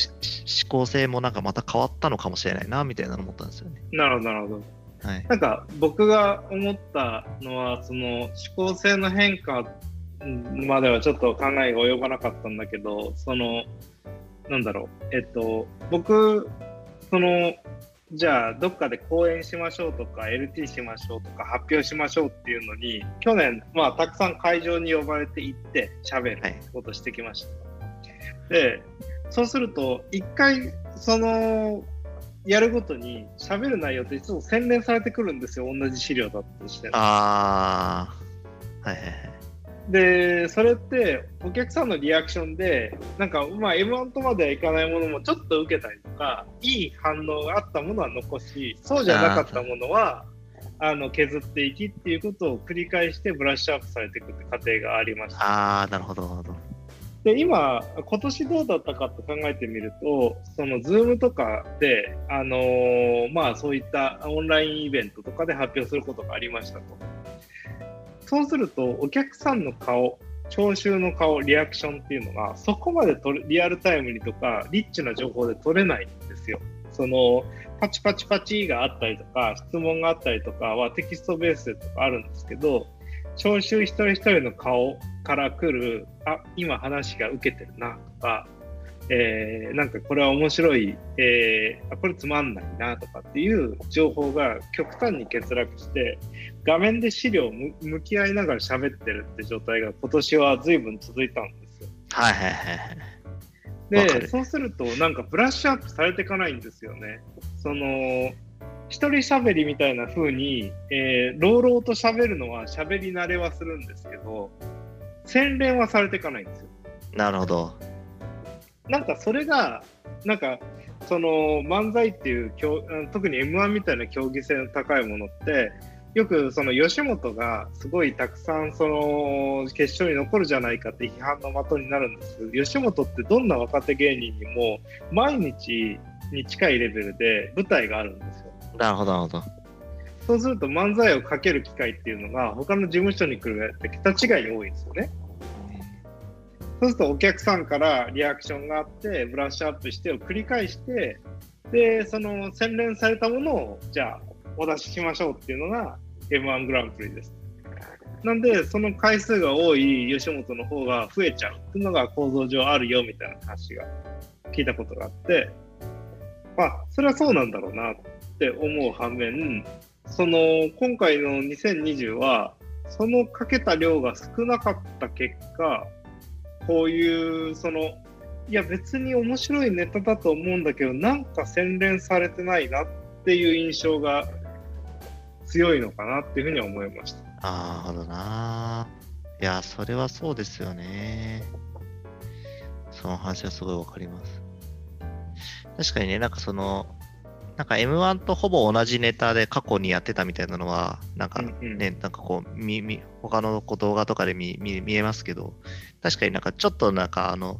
考性もなんかまた変わったのかもしれないな、みたいなの思ったんですよね。なるほど、なるほど。はい。なんか僕が思ったのは、その思考性の変化まではちょっと考えが及ばなかったんだけど、その、なんだろう、えっと、僕、その、じゃあ、どっかで講演しましょうとか、LT しましょうとか、発表しましょうっていうのに、去年、まあ、たくさん会場に呼ばれて行って、喋るはいことしてきました。で、そうすると、一回、その、やるごとに喋る内容っていつも洗練されてくるんですよ、同じ資料だとしても。あー、はいはいはい。で、それってお客さんのリアクションで、なんか、まあ、M1 とまではいかないものもちょっと受けたりとか、いい反応があったものは残し、そうじゃなかったものは、あの削っていきっていうことを繰り返してブラッシュアップされていくって過程がありました。あー、なるほど、なるほど。で、今、今年どうだったかって考えてみると、その Zoom とかで、あのーまあそういったオンラインイベントとかで発表することがありましたと。そうすると、お客さんの顔、聴衆の顔、リアクションっていうのが、そこまで取れリアルタイムにとか、リッチな情報で取れないんですよ。その、パチパチパチがあったりとか、質問があったりとかはテキストベースでとかあるんですけど、聴衆一人一人の顔から来る、あ、今話が受けてるなとか、えーなんかこれは面白い、えーあこれつまんないなとかっていう情報が極端に欠落して、画面で資料を向向き合いながら喋ってるって状態が今年は随分続いたんですよ。はいはいはいはい。で、るそうするとなんかブラッシュアップされていかないんですよね。その、一人喋りみたいな風に、えー、朗々と喋るのは喋り慣れはするんですけど、洗練はされていかないんですよ。なるほど。なんかそれが、なんか、その漫才っていう特に M1 みたいな競技性の高いものって、よくその吉本がすごいたくさんその決勝に残るじゃないかって批判の的になるんですけど、吉本ってどんな若手芸人にも毎日に近いレベルで舞台があるんですよ。なるほど、なるほど。そうすると漫才をかける機会っていうのが他の事務所に来るって桁違いに多いんですよね。そうするとお客さんからリアクションがあって、ブラッシュアップしてを繰り返して、で、その洗練されたものを、じゃあ、お出ししましょうっていうのが M1 グランプリです。なんで、その回数が多い吉本の方が増えちゃうっていうのが構造上あるよみたいな話が聞いたことがあって、まあ、それはそうなんだろうなって思う反面、その、今回の2020は、そのかけた量が少なかった結果、こういう、その、いや別に面白いネタだと思うんだけど、なんか洗練されてないなっていう印象が強いのかなっていうふうには思いました。あなるほどな。いや、それはそうですよね。その話はすごいわかります。確かにね、なんかその、なんか M1 とほぼ同じネタで過去にやってたみたいなのは、なんかね、うんうん。なんかこう、みみ他のこう動画とかで見見見えますけど、確かになんかちょっとなんかあの、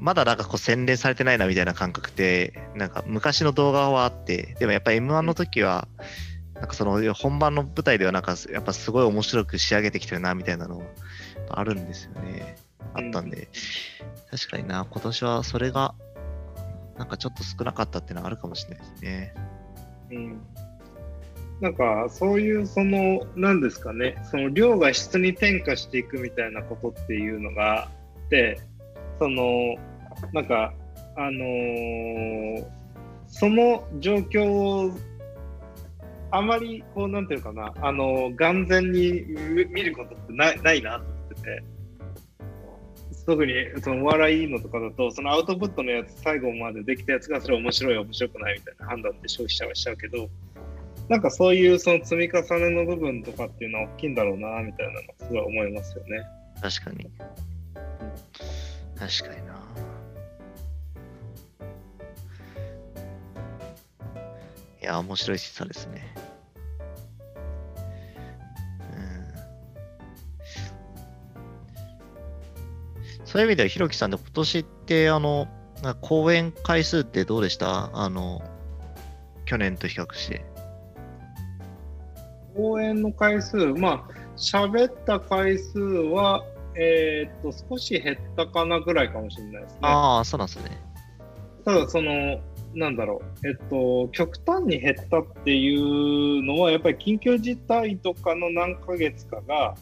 まだなんかこう洗練されてないなみたいな感覚って、なんか昔の動画はあって、でもやっぱ M1 の時は、なんかその本番の舞台ではなんかやっぱすごい面白く仕上げてきてるなみたいなのあるんですよね。あったんで、確かにな、今年はそれがなんかちょっと少なかったっていうのはあるかもしれないですね。うん。なんかそういうその何ですかね。その量が質に転化していくみたいなことっていうのがあってそのなんかあのーその状況をあまりこうなんていうかな。あの眼前に見ることってないないなと思ってて。特にそのお笑いのとかだとそのアウトプットのやつ最後までできたやつがそれ面白い面白くないみたいな判断で消費者はしちゃうけどなんかそういうその積み重ねの部分とかっていうのは大きいんだろうなみたいなのすごい思いますよね。確かに。確かにな。いや、面白い示唆ですね。そういう意味では、ひろきさんで今年って、あの、なんか講演回数ってどうでした？あの、去年と比較して。講演の回数、まあ、喋った回数は、えーっと、少し減ったかなぐらいかもしれないですね。ああ、そうなんですね。ただ、その、なんだろう、えっと、極端に減ったっていうのは、やっぱり緊急事態とかの何ヶ月かが、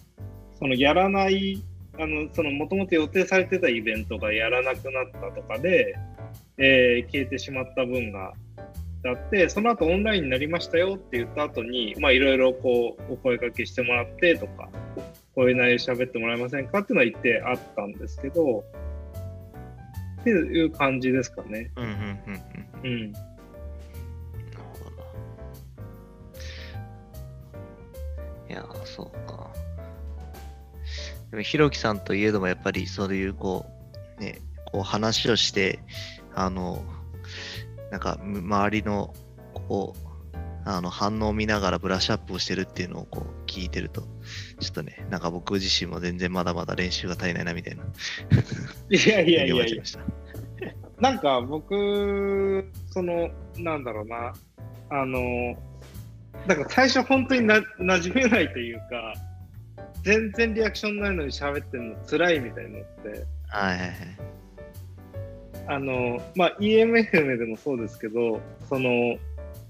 そのやらない、あの、その、もともと予定されてたイベントがやらなくなったとかで、えー消えてしまった分があって、その後オンラインになりましたよって言った後に、まあ、いろいろこう、お声掛けしてもらってとか、こういう内容喋ってもらえませんかっていうのは言ってあったんですけど、っていう感じですかね。うんうんうんうん。うん。なるほどな。いやー、そうか。でも、ひろきさんといえども、やっぱりそういう、こう、ね、こう話をして、あの、なんか、む周りの、こう、あの反応を見ながらブラッシュアップをしてるっていうのをこう聞いてると、ちょっとね、なんか僕自身も全然まだまだ練習が足りないなみたいな。いやいやいやいや。なんか僕、その、なんだろうな、あの、だから最初本当にな馴染めないというか、全然リアクションないのに喋ってるの辛いみたいになって、はいはいはい。あの、まあ、EMFM でもそうですけど、その、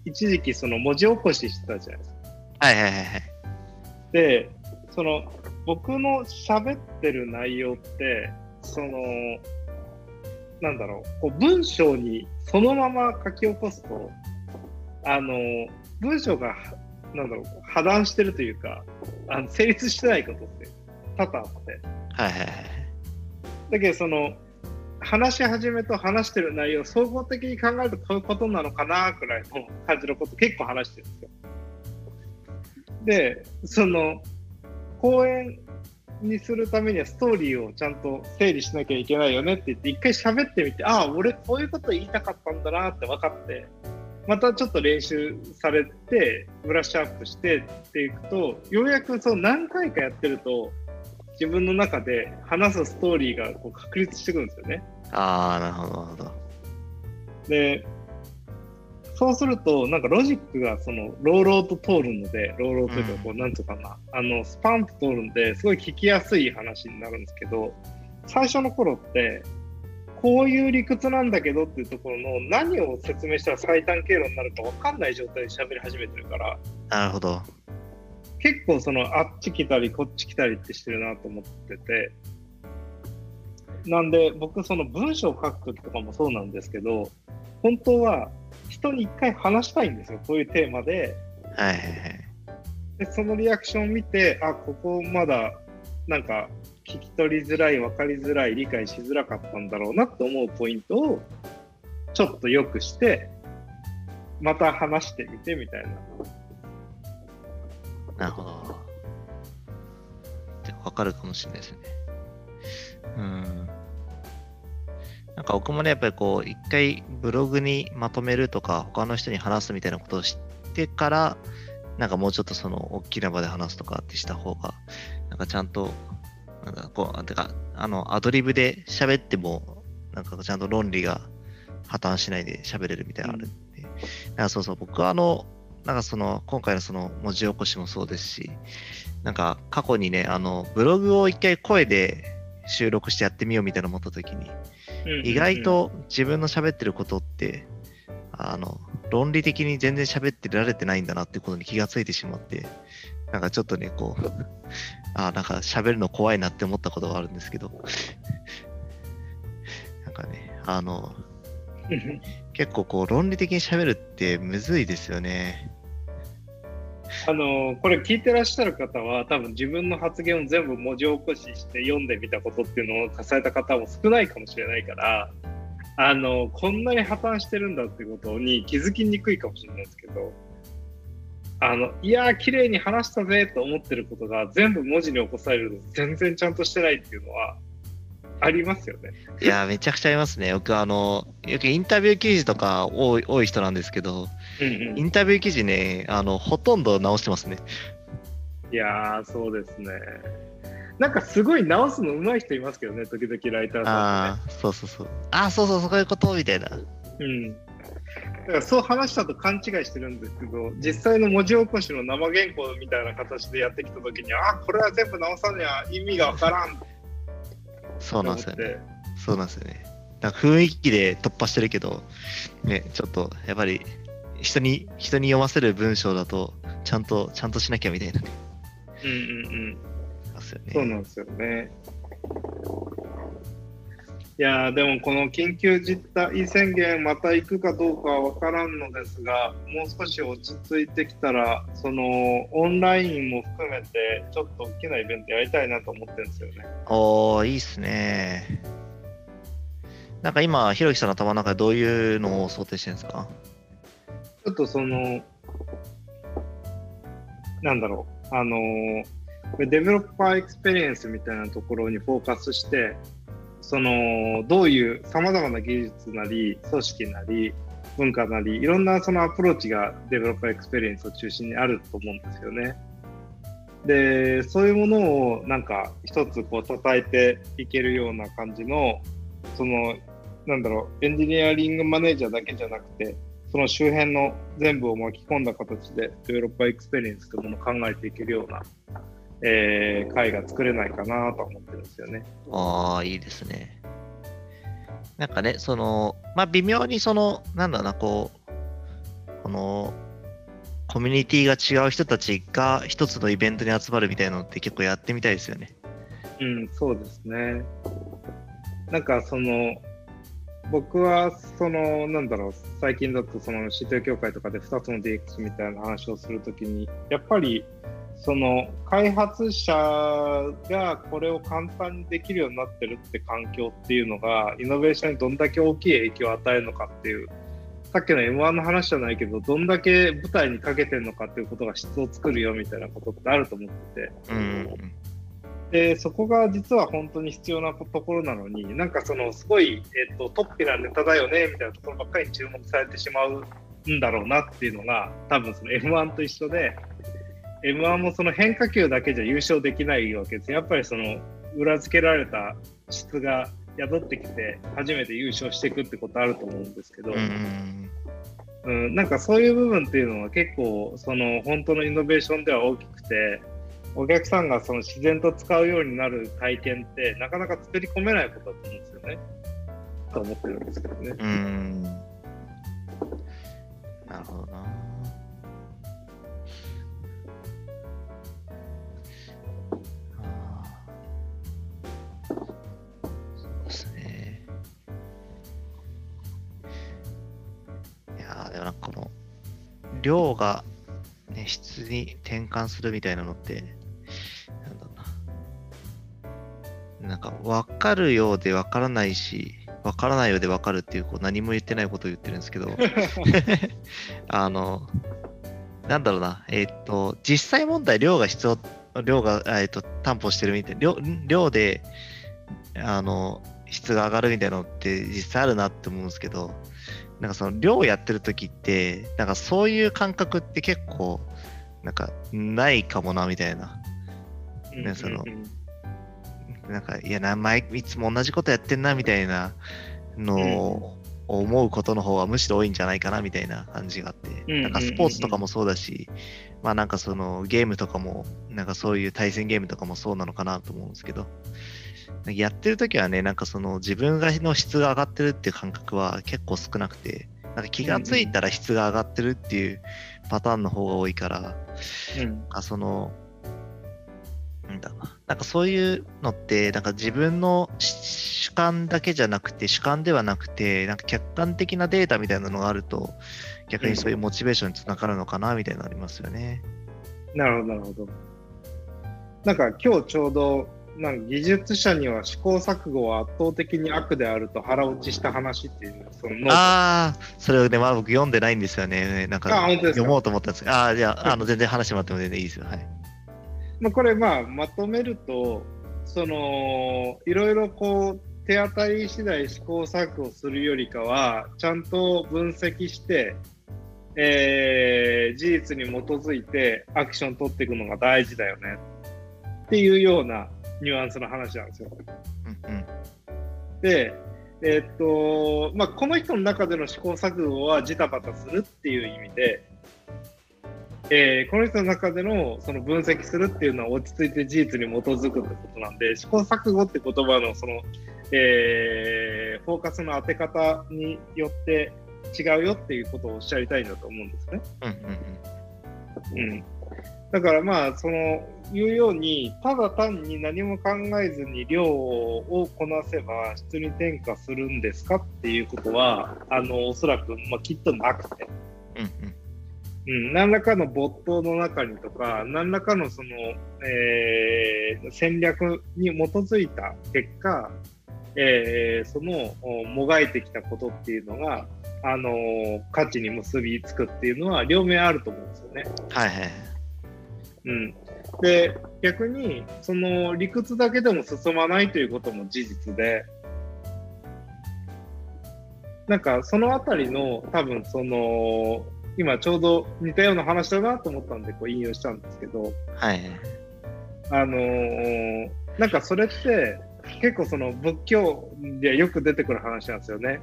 一時期その文字起こししてたじゃないですか。はいはいはいはい。で、その、僕の喋ってる内容って、その、なんだろう、こう文章にそのまま書き起こすと、あの、文章が、なんだろう、破談してるというか、あの成立してないことって多々あって。はいはいはい。だけど、その、話し始めと話してる内容を総合的に考えるとこういうことなのかなくらいの感じのこと結構話してるんですよ。で、その、講演にするためにはストーリーをちゃんと整理しなきゃいけないよねって言って、一回喋ってみて、ああ、俺こういうこと言いたかったんだなって分かって、またちょっと練習されて、ブラッシュアップしてっていくと、ようやくそう何回かやってると、自分の中で話すストーリーがこう確立してくるんですよね。ああ、なるほどなるほど。で、そうすると、なんかロジックがその、ローローと通るので、ローローというか、こう、なんとかな、あの、スパンと通るんで、すごい聞きやすい話になるんですけど、最初の頃って、こういう理屈なんだけどっていうところの何を説明したら最短経路になるか分かんない状態で喋り始めてるから、なるほど。結構そのあっち来たりこっち来たりってしてるなと思っててなんで僕その文章を書く時とかもそうなんですけど本当は人に一回話したいんですよこういうテーマではいはいはい。でそのリアクションを見てあここまだなんか聞き取りづらい分かりづらい理解しづらかったんだろうなって思うポイントをちょっと良くしてまた話してみてみたいななるほど。でわかるかもしれないですね。うん。なんか僕もね、やっぱりこう、一回ブログにまとめるとか、他の人に話すみたいなことを知ってから、なんかもうちょっとその、大きな場で話すとかってした方が、なんかちゃんと、なんかこう、てか、あの、アドリブで喋っても、なんかちゃんと論理が破綻しないで喋れるみたいなのあるんで、なんかそうそう、僕はあの、なんかその、今回のその文字起こしもそうですし、なんか過去にね、あの、ブログを一回声で収録してやってみようみたいな思った時に、意外と自分の喋ってることって、あの、論理的に全然喋ってられてないんだなってことに気がついてしまって、なんかちょっとね、こう、あなんか喋るの怖いなって思ったことがあるんですけど、なんかね、あの、結構こう論理的に喋るってむずいですよね。あのこれ聞いてらっしゃる方は多分自分の発言を全部文字起こしして読んでみたことっていうのをされた方も少ないかもしれないからあのこんなに破綻してるんだっていうことに気づきにくいかもしれないですけどあのいやー綺麗に話したぜと思ってることが全部文字に起こされると全然ちゃんとしてないっていうのはありますよね。いや、めちゃくちゃありますね。僕、あの、よくインタビュー記事とか多い多い人なんですけど、うんインタビュー記事ね、あの、ほとんど直してますね。いやーそうですね。なんかすごい直すの上手い人いますけどね、時々ライターさんああ、そうそうそう。ああ、そうそう、そういうこと？みたいな。うん。だからそう話したと勘違いしてるんですけど、実際の文字起こしの生原稿みたいな形でやってきたときに、あこれは全部直さにゃ意味がわからんそうなん。ですよね。そうなんですよね。なんか雰囲気で突破してるけど、ね、ちょっとやっぱり人に人に読ませる文章だと、ちゃんと、ちゃんとしなきゃみたいなね。うんうんうん。そうなんですよね。いやーでもこの緊急事態宣言また行くかどうかは分からんのですがもう少し落ち着いてきたらそのオンラインも含めてちょっと大きなイベントやりたいなと思ってるんですよね。おー、いいっすね。なんか今、ひろきさんの頭の中でどういうのを想定してるんですか？ちょっとそのなんだろうあのー developer experience みたいなところにフォーカスしてそのどういうさまざまな技術なり組織なり文化なりいろんなそのアプローチが developer experience を中心にあると思うんですよね。でそういうものをなんか一つこう叩いていけるような感じのそのなんだろう engineering manager だけじゃなくてその周辺の全部を巻き込んだ形で developer experience というものを考えていけるような、えー、会が作れないかなと思ってるんですよね。ああ、いいですね。なんかね、その、まあ、微妙にその、なんだろうな、こう、この、コミュニティが違う人たちが一つのイベントに集まるみたいなのって結構やってみたいですよね。うん、そうですね。なんかその僕はそのなんだろう最近だとその指定協会とかで2つの DX みたいな話をするときにやっぱりその開発者がこれを簡単にできるようになってるって環境っていうのがイノベーションにどんだけ大きい影響を与えるのかっていうさっきの M1 の話じゃないけどどんだけ舞台にかけてるのかっていうことが質を作るよみたいなことってあると思ってて。うん。でそこが実は本当に必要なところなのになんかそのすごい、えっとトッピなネタだよねみたいなところばっかりに注目されてしまうんだろうなっていうのが多分その M1 と一緒で M1 もその変化球だけじゃ優勝できないわけですやっぱりその裏付けられた質が宿ってきて初めて優勝していくってことあると思うんですけど、うん。うん、なんかそういう部分っていうのは結構その本当のイノベーションでは大きくてお客さんがその自然と使うようになる体験ってなかなか作り込めないことだと思うんですよね。と思ってるんですけどね。うん。なるほどな。量が、ね、質に転換するみたいなのって、なんだろうな。なんか分かるようで分からないし、分からないようで分かるっていうこう何も言ってないことを言ってるんですけど、あの、なんだろうな、えーっと、実際問題、量が必要、量が、えーっと、担保してるみたいな、量量で、あの、質が上がるみたいなのって実際あるなって思うんですけど、なんかその量やってる時って、なんかそういう感覚って結構、なんかないかもなみたいな。ねそのなんか、いやな、前、いつも同じことやってんな、みたいなのを思うことの方がむしろ多いんじゃないかな、みたいな感じがあって、うん。なんかスポーツとかもそうだし、まあなんかそのゲームとかも、なんかそういう対戦ゲームとかもそうなのかなと思うんですけど、やってる時はね、なんかその自分がの質が上がってるっていう感覚は結構少なくて、なんか気がついたら質が上がってるっていうパターンの方が多いから、うんあその、なんだろうな。なんかそういうのって、なんか自分のし主観だけじゃなくて、主観ではなくて、なんか客観的なデータみたいなのがあると、逆にそういうモチベーションにつながるのかなみたいなのありますよね。なるほど、なるほど。なんか今日ちょうど、なんか技術者には試行錯誤は圧倒的に悪であると腹落ちした話っていう、そのああ、それをね、まだ僕読んでないんですよね。なんか読もうと思ったんですけど、ああ、じゃあ、あの全然話してもらっても全然いいですよ。はい。まあ、これまあまとめるとそのいろいろこう手当たり次第試行錯誤するよりかはちゃんと分析して、えー事実に基づいてアクション取っていくのが大事だよねっていうようなニュアンスの話なんですよ。うんうんで、えーっとまあ、この人の中での試行錯誤はジタバタするっていう意味で、えーこの人の中でのその分析するっていうのは落ち着いて事実に基づくってことなんで試行錯誤って言葉のその、えーフォーカスの当て方によって違うよっていうことをおっしゃりたいんだと思うんですね。うんうんうん、だからまあその言うようにただ単に何も考えずに量をこなせば質に転化するんですかっていうことはあのおそらく、まあ、きっとなくて、うんうんうん、何らかの没頭の中にとか何らかのその、えー戦略に基づいた結果、えーそのおもがいてきたことっていうのがあの価値に結びつくっていうのは両面あると思うんですよね。はいはいはい。うん、で逆にその理屈だけでも進まないということも事実でなんかそのあたりの多分その今ちょうど似たような話だなと思ったんでこう引用したんですけどはいはい。あのーなんかそれって結構その仏教でよく出てくる話なんですよね。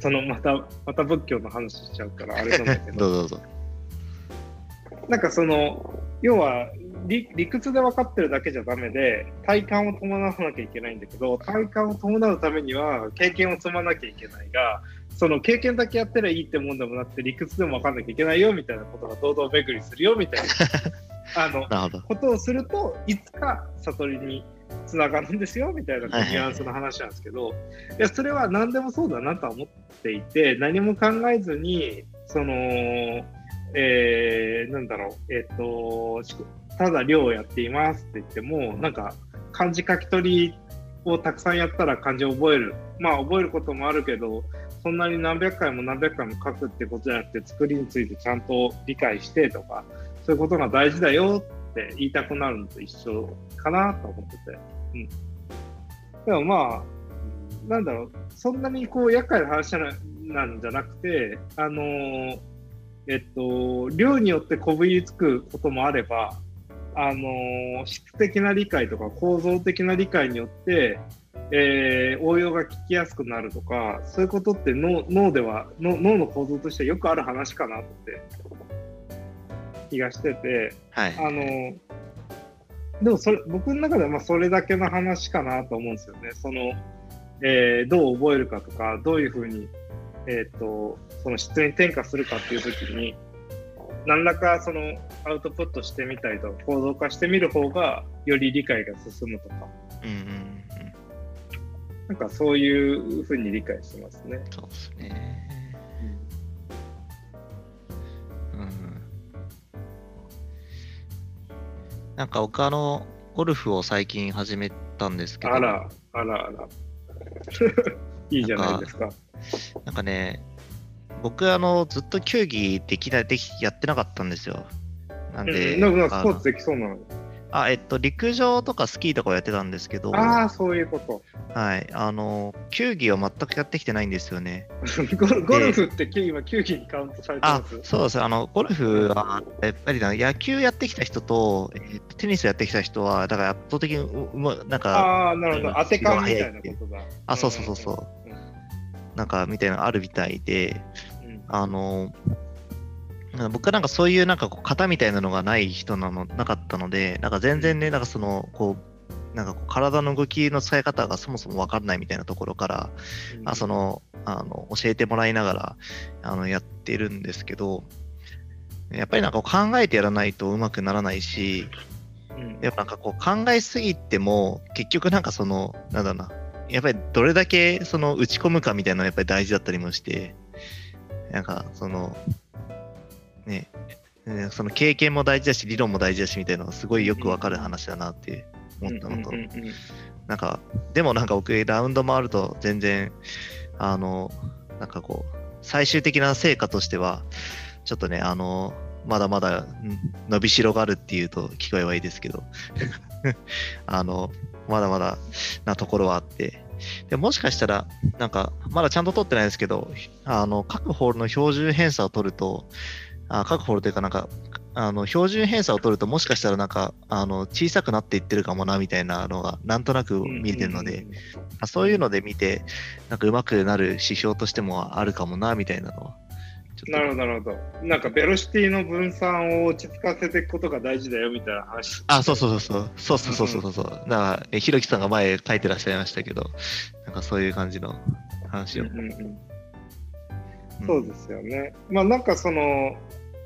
そのまたまた仏教の話しちゃうからあれなんだけど どうぞどうぞ。なんかその要は理理屈で分かってるだけじゃダメで体感を伴わなきゃいけないんだけど体感を伴うためには経験を積まなきゃいけないがその経験だけやったらいいってもんでもなくて理屈でも分かんなきゃいけないよみたいなことが堂々巡りするよみたいな。あの。ことをするといつか悟りにつながるんですよみたいなニュアンスの話なんですけど、いやそれは何でもそうだなとは思っていて何も考えずにその、えーなんだろうえっ、とただ量をやっていますって言ってもなんか漢字書き取りをたくさんやったら漢字を覚えるまあ覚えることもあるけどそんなに何百回も何百回も書くってことじゃなくて作りについてちゃんと理解してとかそういうことが大事だよって言いたくなるのと一緒かなと思ってて。うん。でもまあ、なんだろう、そんなにこう厄介な話ななんじゃなくて、あのーえっと、量によってこびりつくこともあれば、あのー質的な理解とか構造的な理解によって、えー応用が効きやすくなるとか、そういうことって脳脳では脳、脳の構造としてよくある話かなって気がしてて、はい。あのでもそれ僕の中ではまあそれだけの話かなと思うんですよね。そのえーどう覚えるかとか、どういうふうに、えー、とその質に転化するかっていうときに、何らかそのアウトプットしてみたりとか、構造化してみる方が、より理解が進むとか、うんうんうん。なんかそういうふうに理解してますね。そうですね。うん。なんか僕あの、ゴルフを最近始めたんですけど、あら、あらあら。いいじゃないですか。なんかね、僕あの、ずっと球技できない、でき、やってなかったんですよ。なんで、うん、なんかスポーあツできそうなの？あ、えっと、陸上とかスキーとかをやってたんですけど、ああ、そういうこと。はい、あの、球技を全くやってきてないんですよね。ゴルフって今、球技にカウントされてあそうですあのゴルフはやっぱりな野球やってきた人と,、えーとテニスやってきた人はだから圧倒的にううまなんかああ、なるほど。うん当て感みたいなことだ。あそうそうそうそうなんかみたいなのあるみたいでうん。うんあの僕はなんかそういうなんかこう型みたいなのがない人なのなかったのでなんか全然ねなんかそのこうなんかこう体の動きの使い方がそもそも分かんないみたいなところからあそのあの教えてもらいながらあのやってるんですけどやっぱりなんか考えてやらないとうまくならないしうん。やっぱなんかこう考えすぎても結局なんかそのなんだろうなやっぱりどれだけその打ち込むかみたいなのがやっぱり大事だったりもしてなんかそのねその経験も大事だし理論も大事だしみたいなのがすごいよくわかる話だなって思ったのと、なんか、でもなんか僕、ラウンド回ると全然、あの、なんかこう、最終的な成果としては、ちょっとね、あの、まだまだ伸びしろがあるっていうと聞こえはいいですけど、あの、まだまだなところはあって、でもしかしたら、なんか、まだちゃんと取ってないですけど、あの、各ホールの標準偏差を取ると、あ各ホールというか、なんか、あの標準偏差を取ると、もしかしたらなんかあの小さくなっていってるかもなみたいなのが、なんとなく見えてるので、あそういうので見て、なんかうまくなる指標としてもあるかもなみたいなのは。なるほど、なるほど。なんか、ベロシティの分散を落ち着かせていくことが大事だよみたいな話。あ、そうそうそうそう。そうそうそうそうそう。だから、えひろきさんが前書いてらっしゃいましたけど、なんかそういう感じの話を。うんうんうんそうですよね。まあなんかその、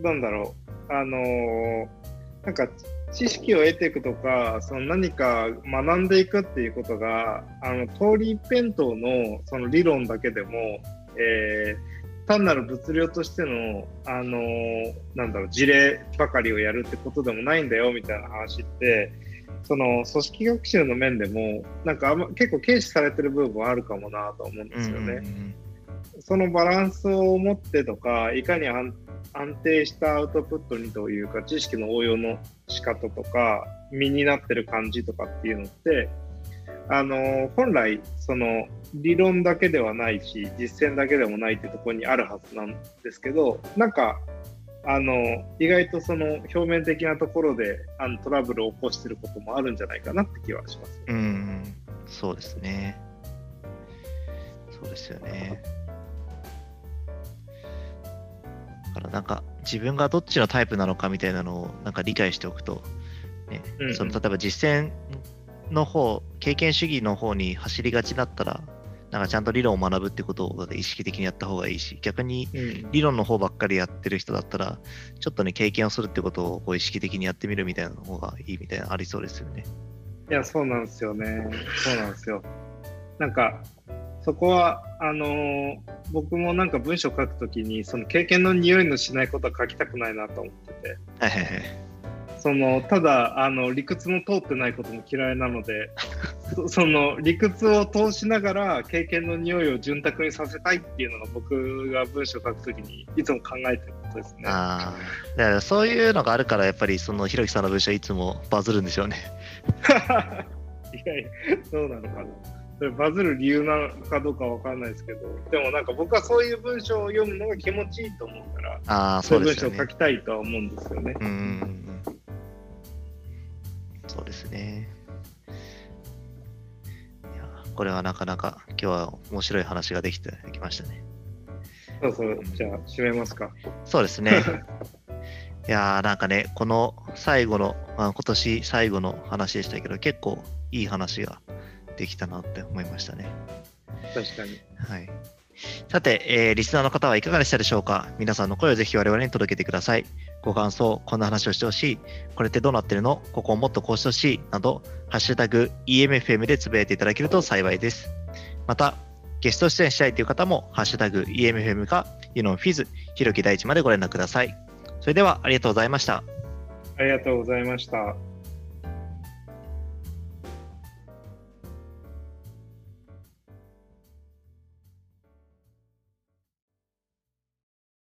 なんだろう、あのー、なんか知識を得ていくとか、その何か学んでいくっていうことが、あの通り一辺倒のその理論だけでも、えー、単なる物量としての、あのー、なんだろう、事例ばかりをやるってことでもないんだよみたいな話って、その組織学習の面でも、なんかあん、ま、結構軽視されてる部分はあるかもなと思うんですよね。うんうんうんそのバランスを持ってとか、いかに安定したアウトプットにというか、知識の応用の仕方とか、身になってる感じとかっていうのって、あの本来、その理論だけではないし、実践だけでもないってところにあるはずなんですけど、なんか、あの意外とその表面的なところであのトラブルを起こしてることもあるんじゃないかなって気はします。うん、そうですね。そうですよね。だからなんか自分がどっちのタイプなのかみたいなのをなんか理解しておくと、ね、うんうん、その例えば実践の方、経験主義の方に走りがちだったら、なんかちゃんと理論を学ぶってことを意識的にやった方がいいし、逆に理論の方ばっかりやってる人だったら、ちょっとね、経験をするってことをこう意識的にやってみるみたいな方がいいみたいなありそうですよね。いや、そうなんですよね。そうなんですよ。なんか、そこは、あのー、僕もなんか文章書くときに、その経験の匂いのしないことは書きたくないなと思ってて。はいはいはい。そのただあの理屈の通ってないことも嫌いなのでその理屈を通しながら経験の匂いを潤沢にさせたいっていうのが僕が文章を書くときにいつも考えてることですね。あだからそういうのがあるからやっぱりそのひろきさんの文章いつもバズるんでしょうね。いやいやそうなのかな。それバズる理由なのかどうかわかんないですけど、でもなんか僕はそういう文章を読むのが気持ちいいと思うから、あそういう文章を書きたいとは思うんですよね。うんそうですね。いやこれはなかなか今日は面白い話ができてきましたね。そうそう、じゃあ締めますか。そうですね。いやーなんかね、この最後の、まあ、今年最後の話でしたけど、結構いい話ができたなって思いましたね。確かに。はい。さて、えー、リスナーの方はいかがでしたでしょうか？皆さんの声をぜひ我々に届けてください。ご感想、こんな話をしてほしい、これってどうなってるの？ここをもっとこうしてほしい、など、ハッシュタグ EMFM でつぶやいていただけると幸いです。また、ゲスト出演したいという方も、ハッシュタグ EMFM か、ユノンフィズ、ひろき大地までご連絡ください。それではありがとうございました。ありがとうございました。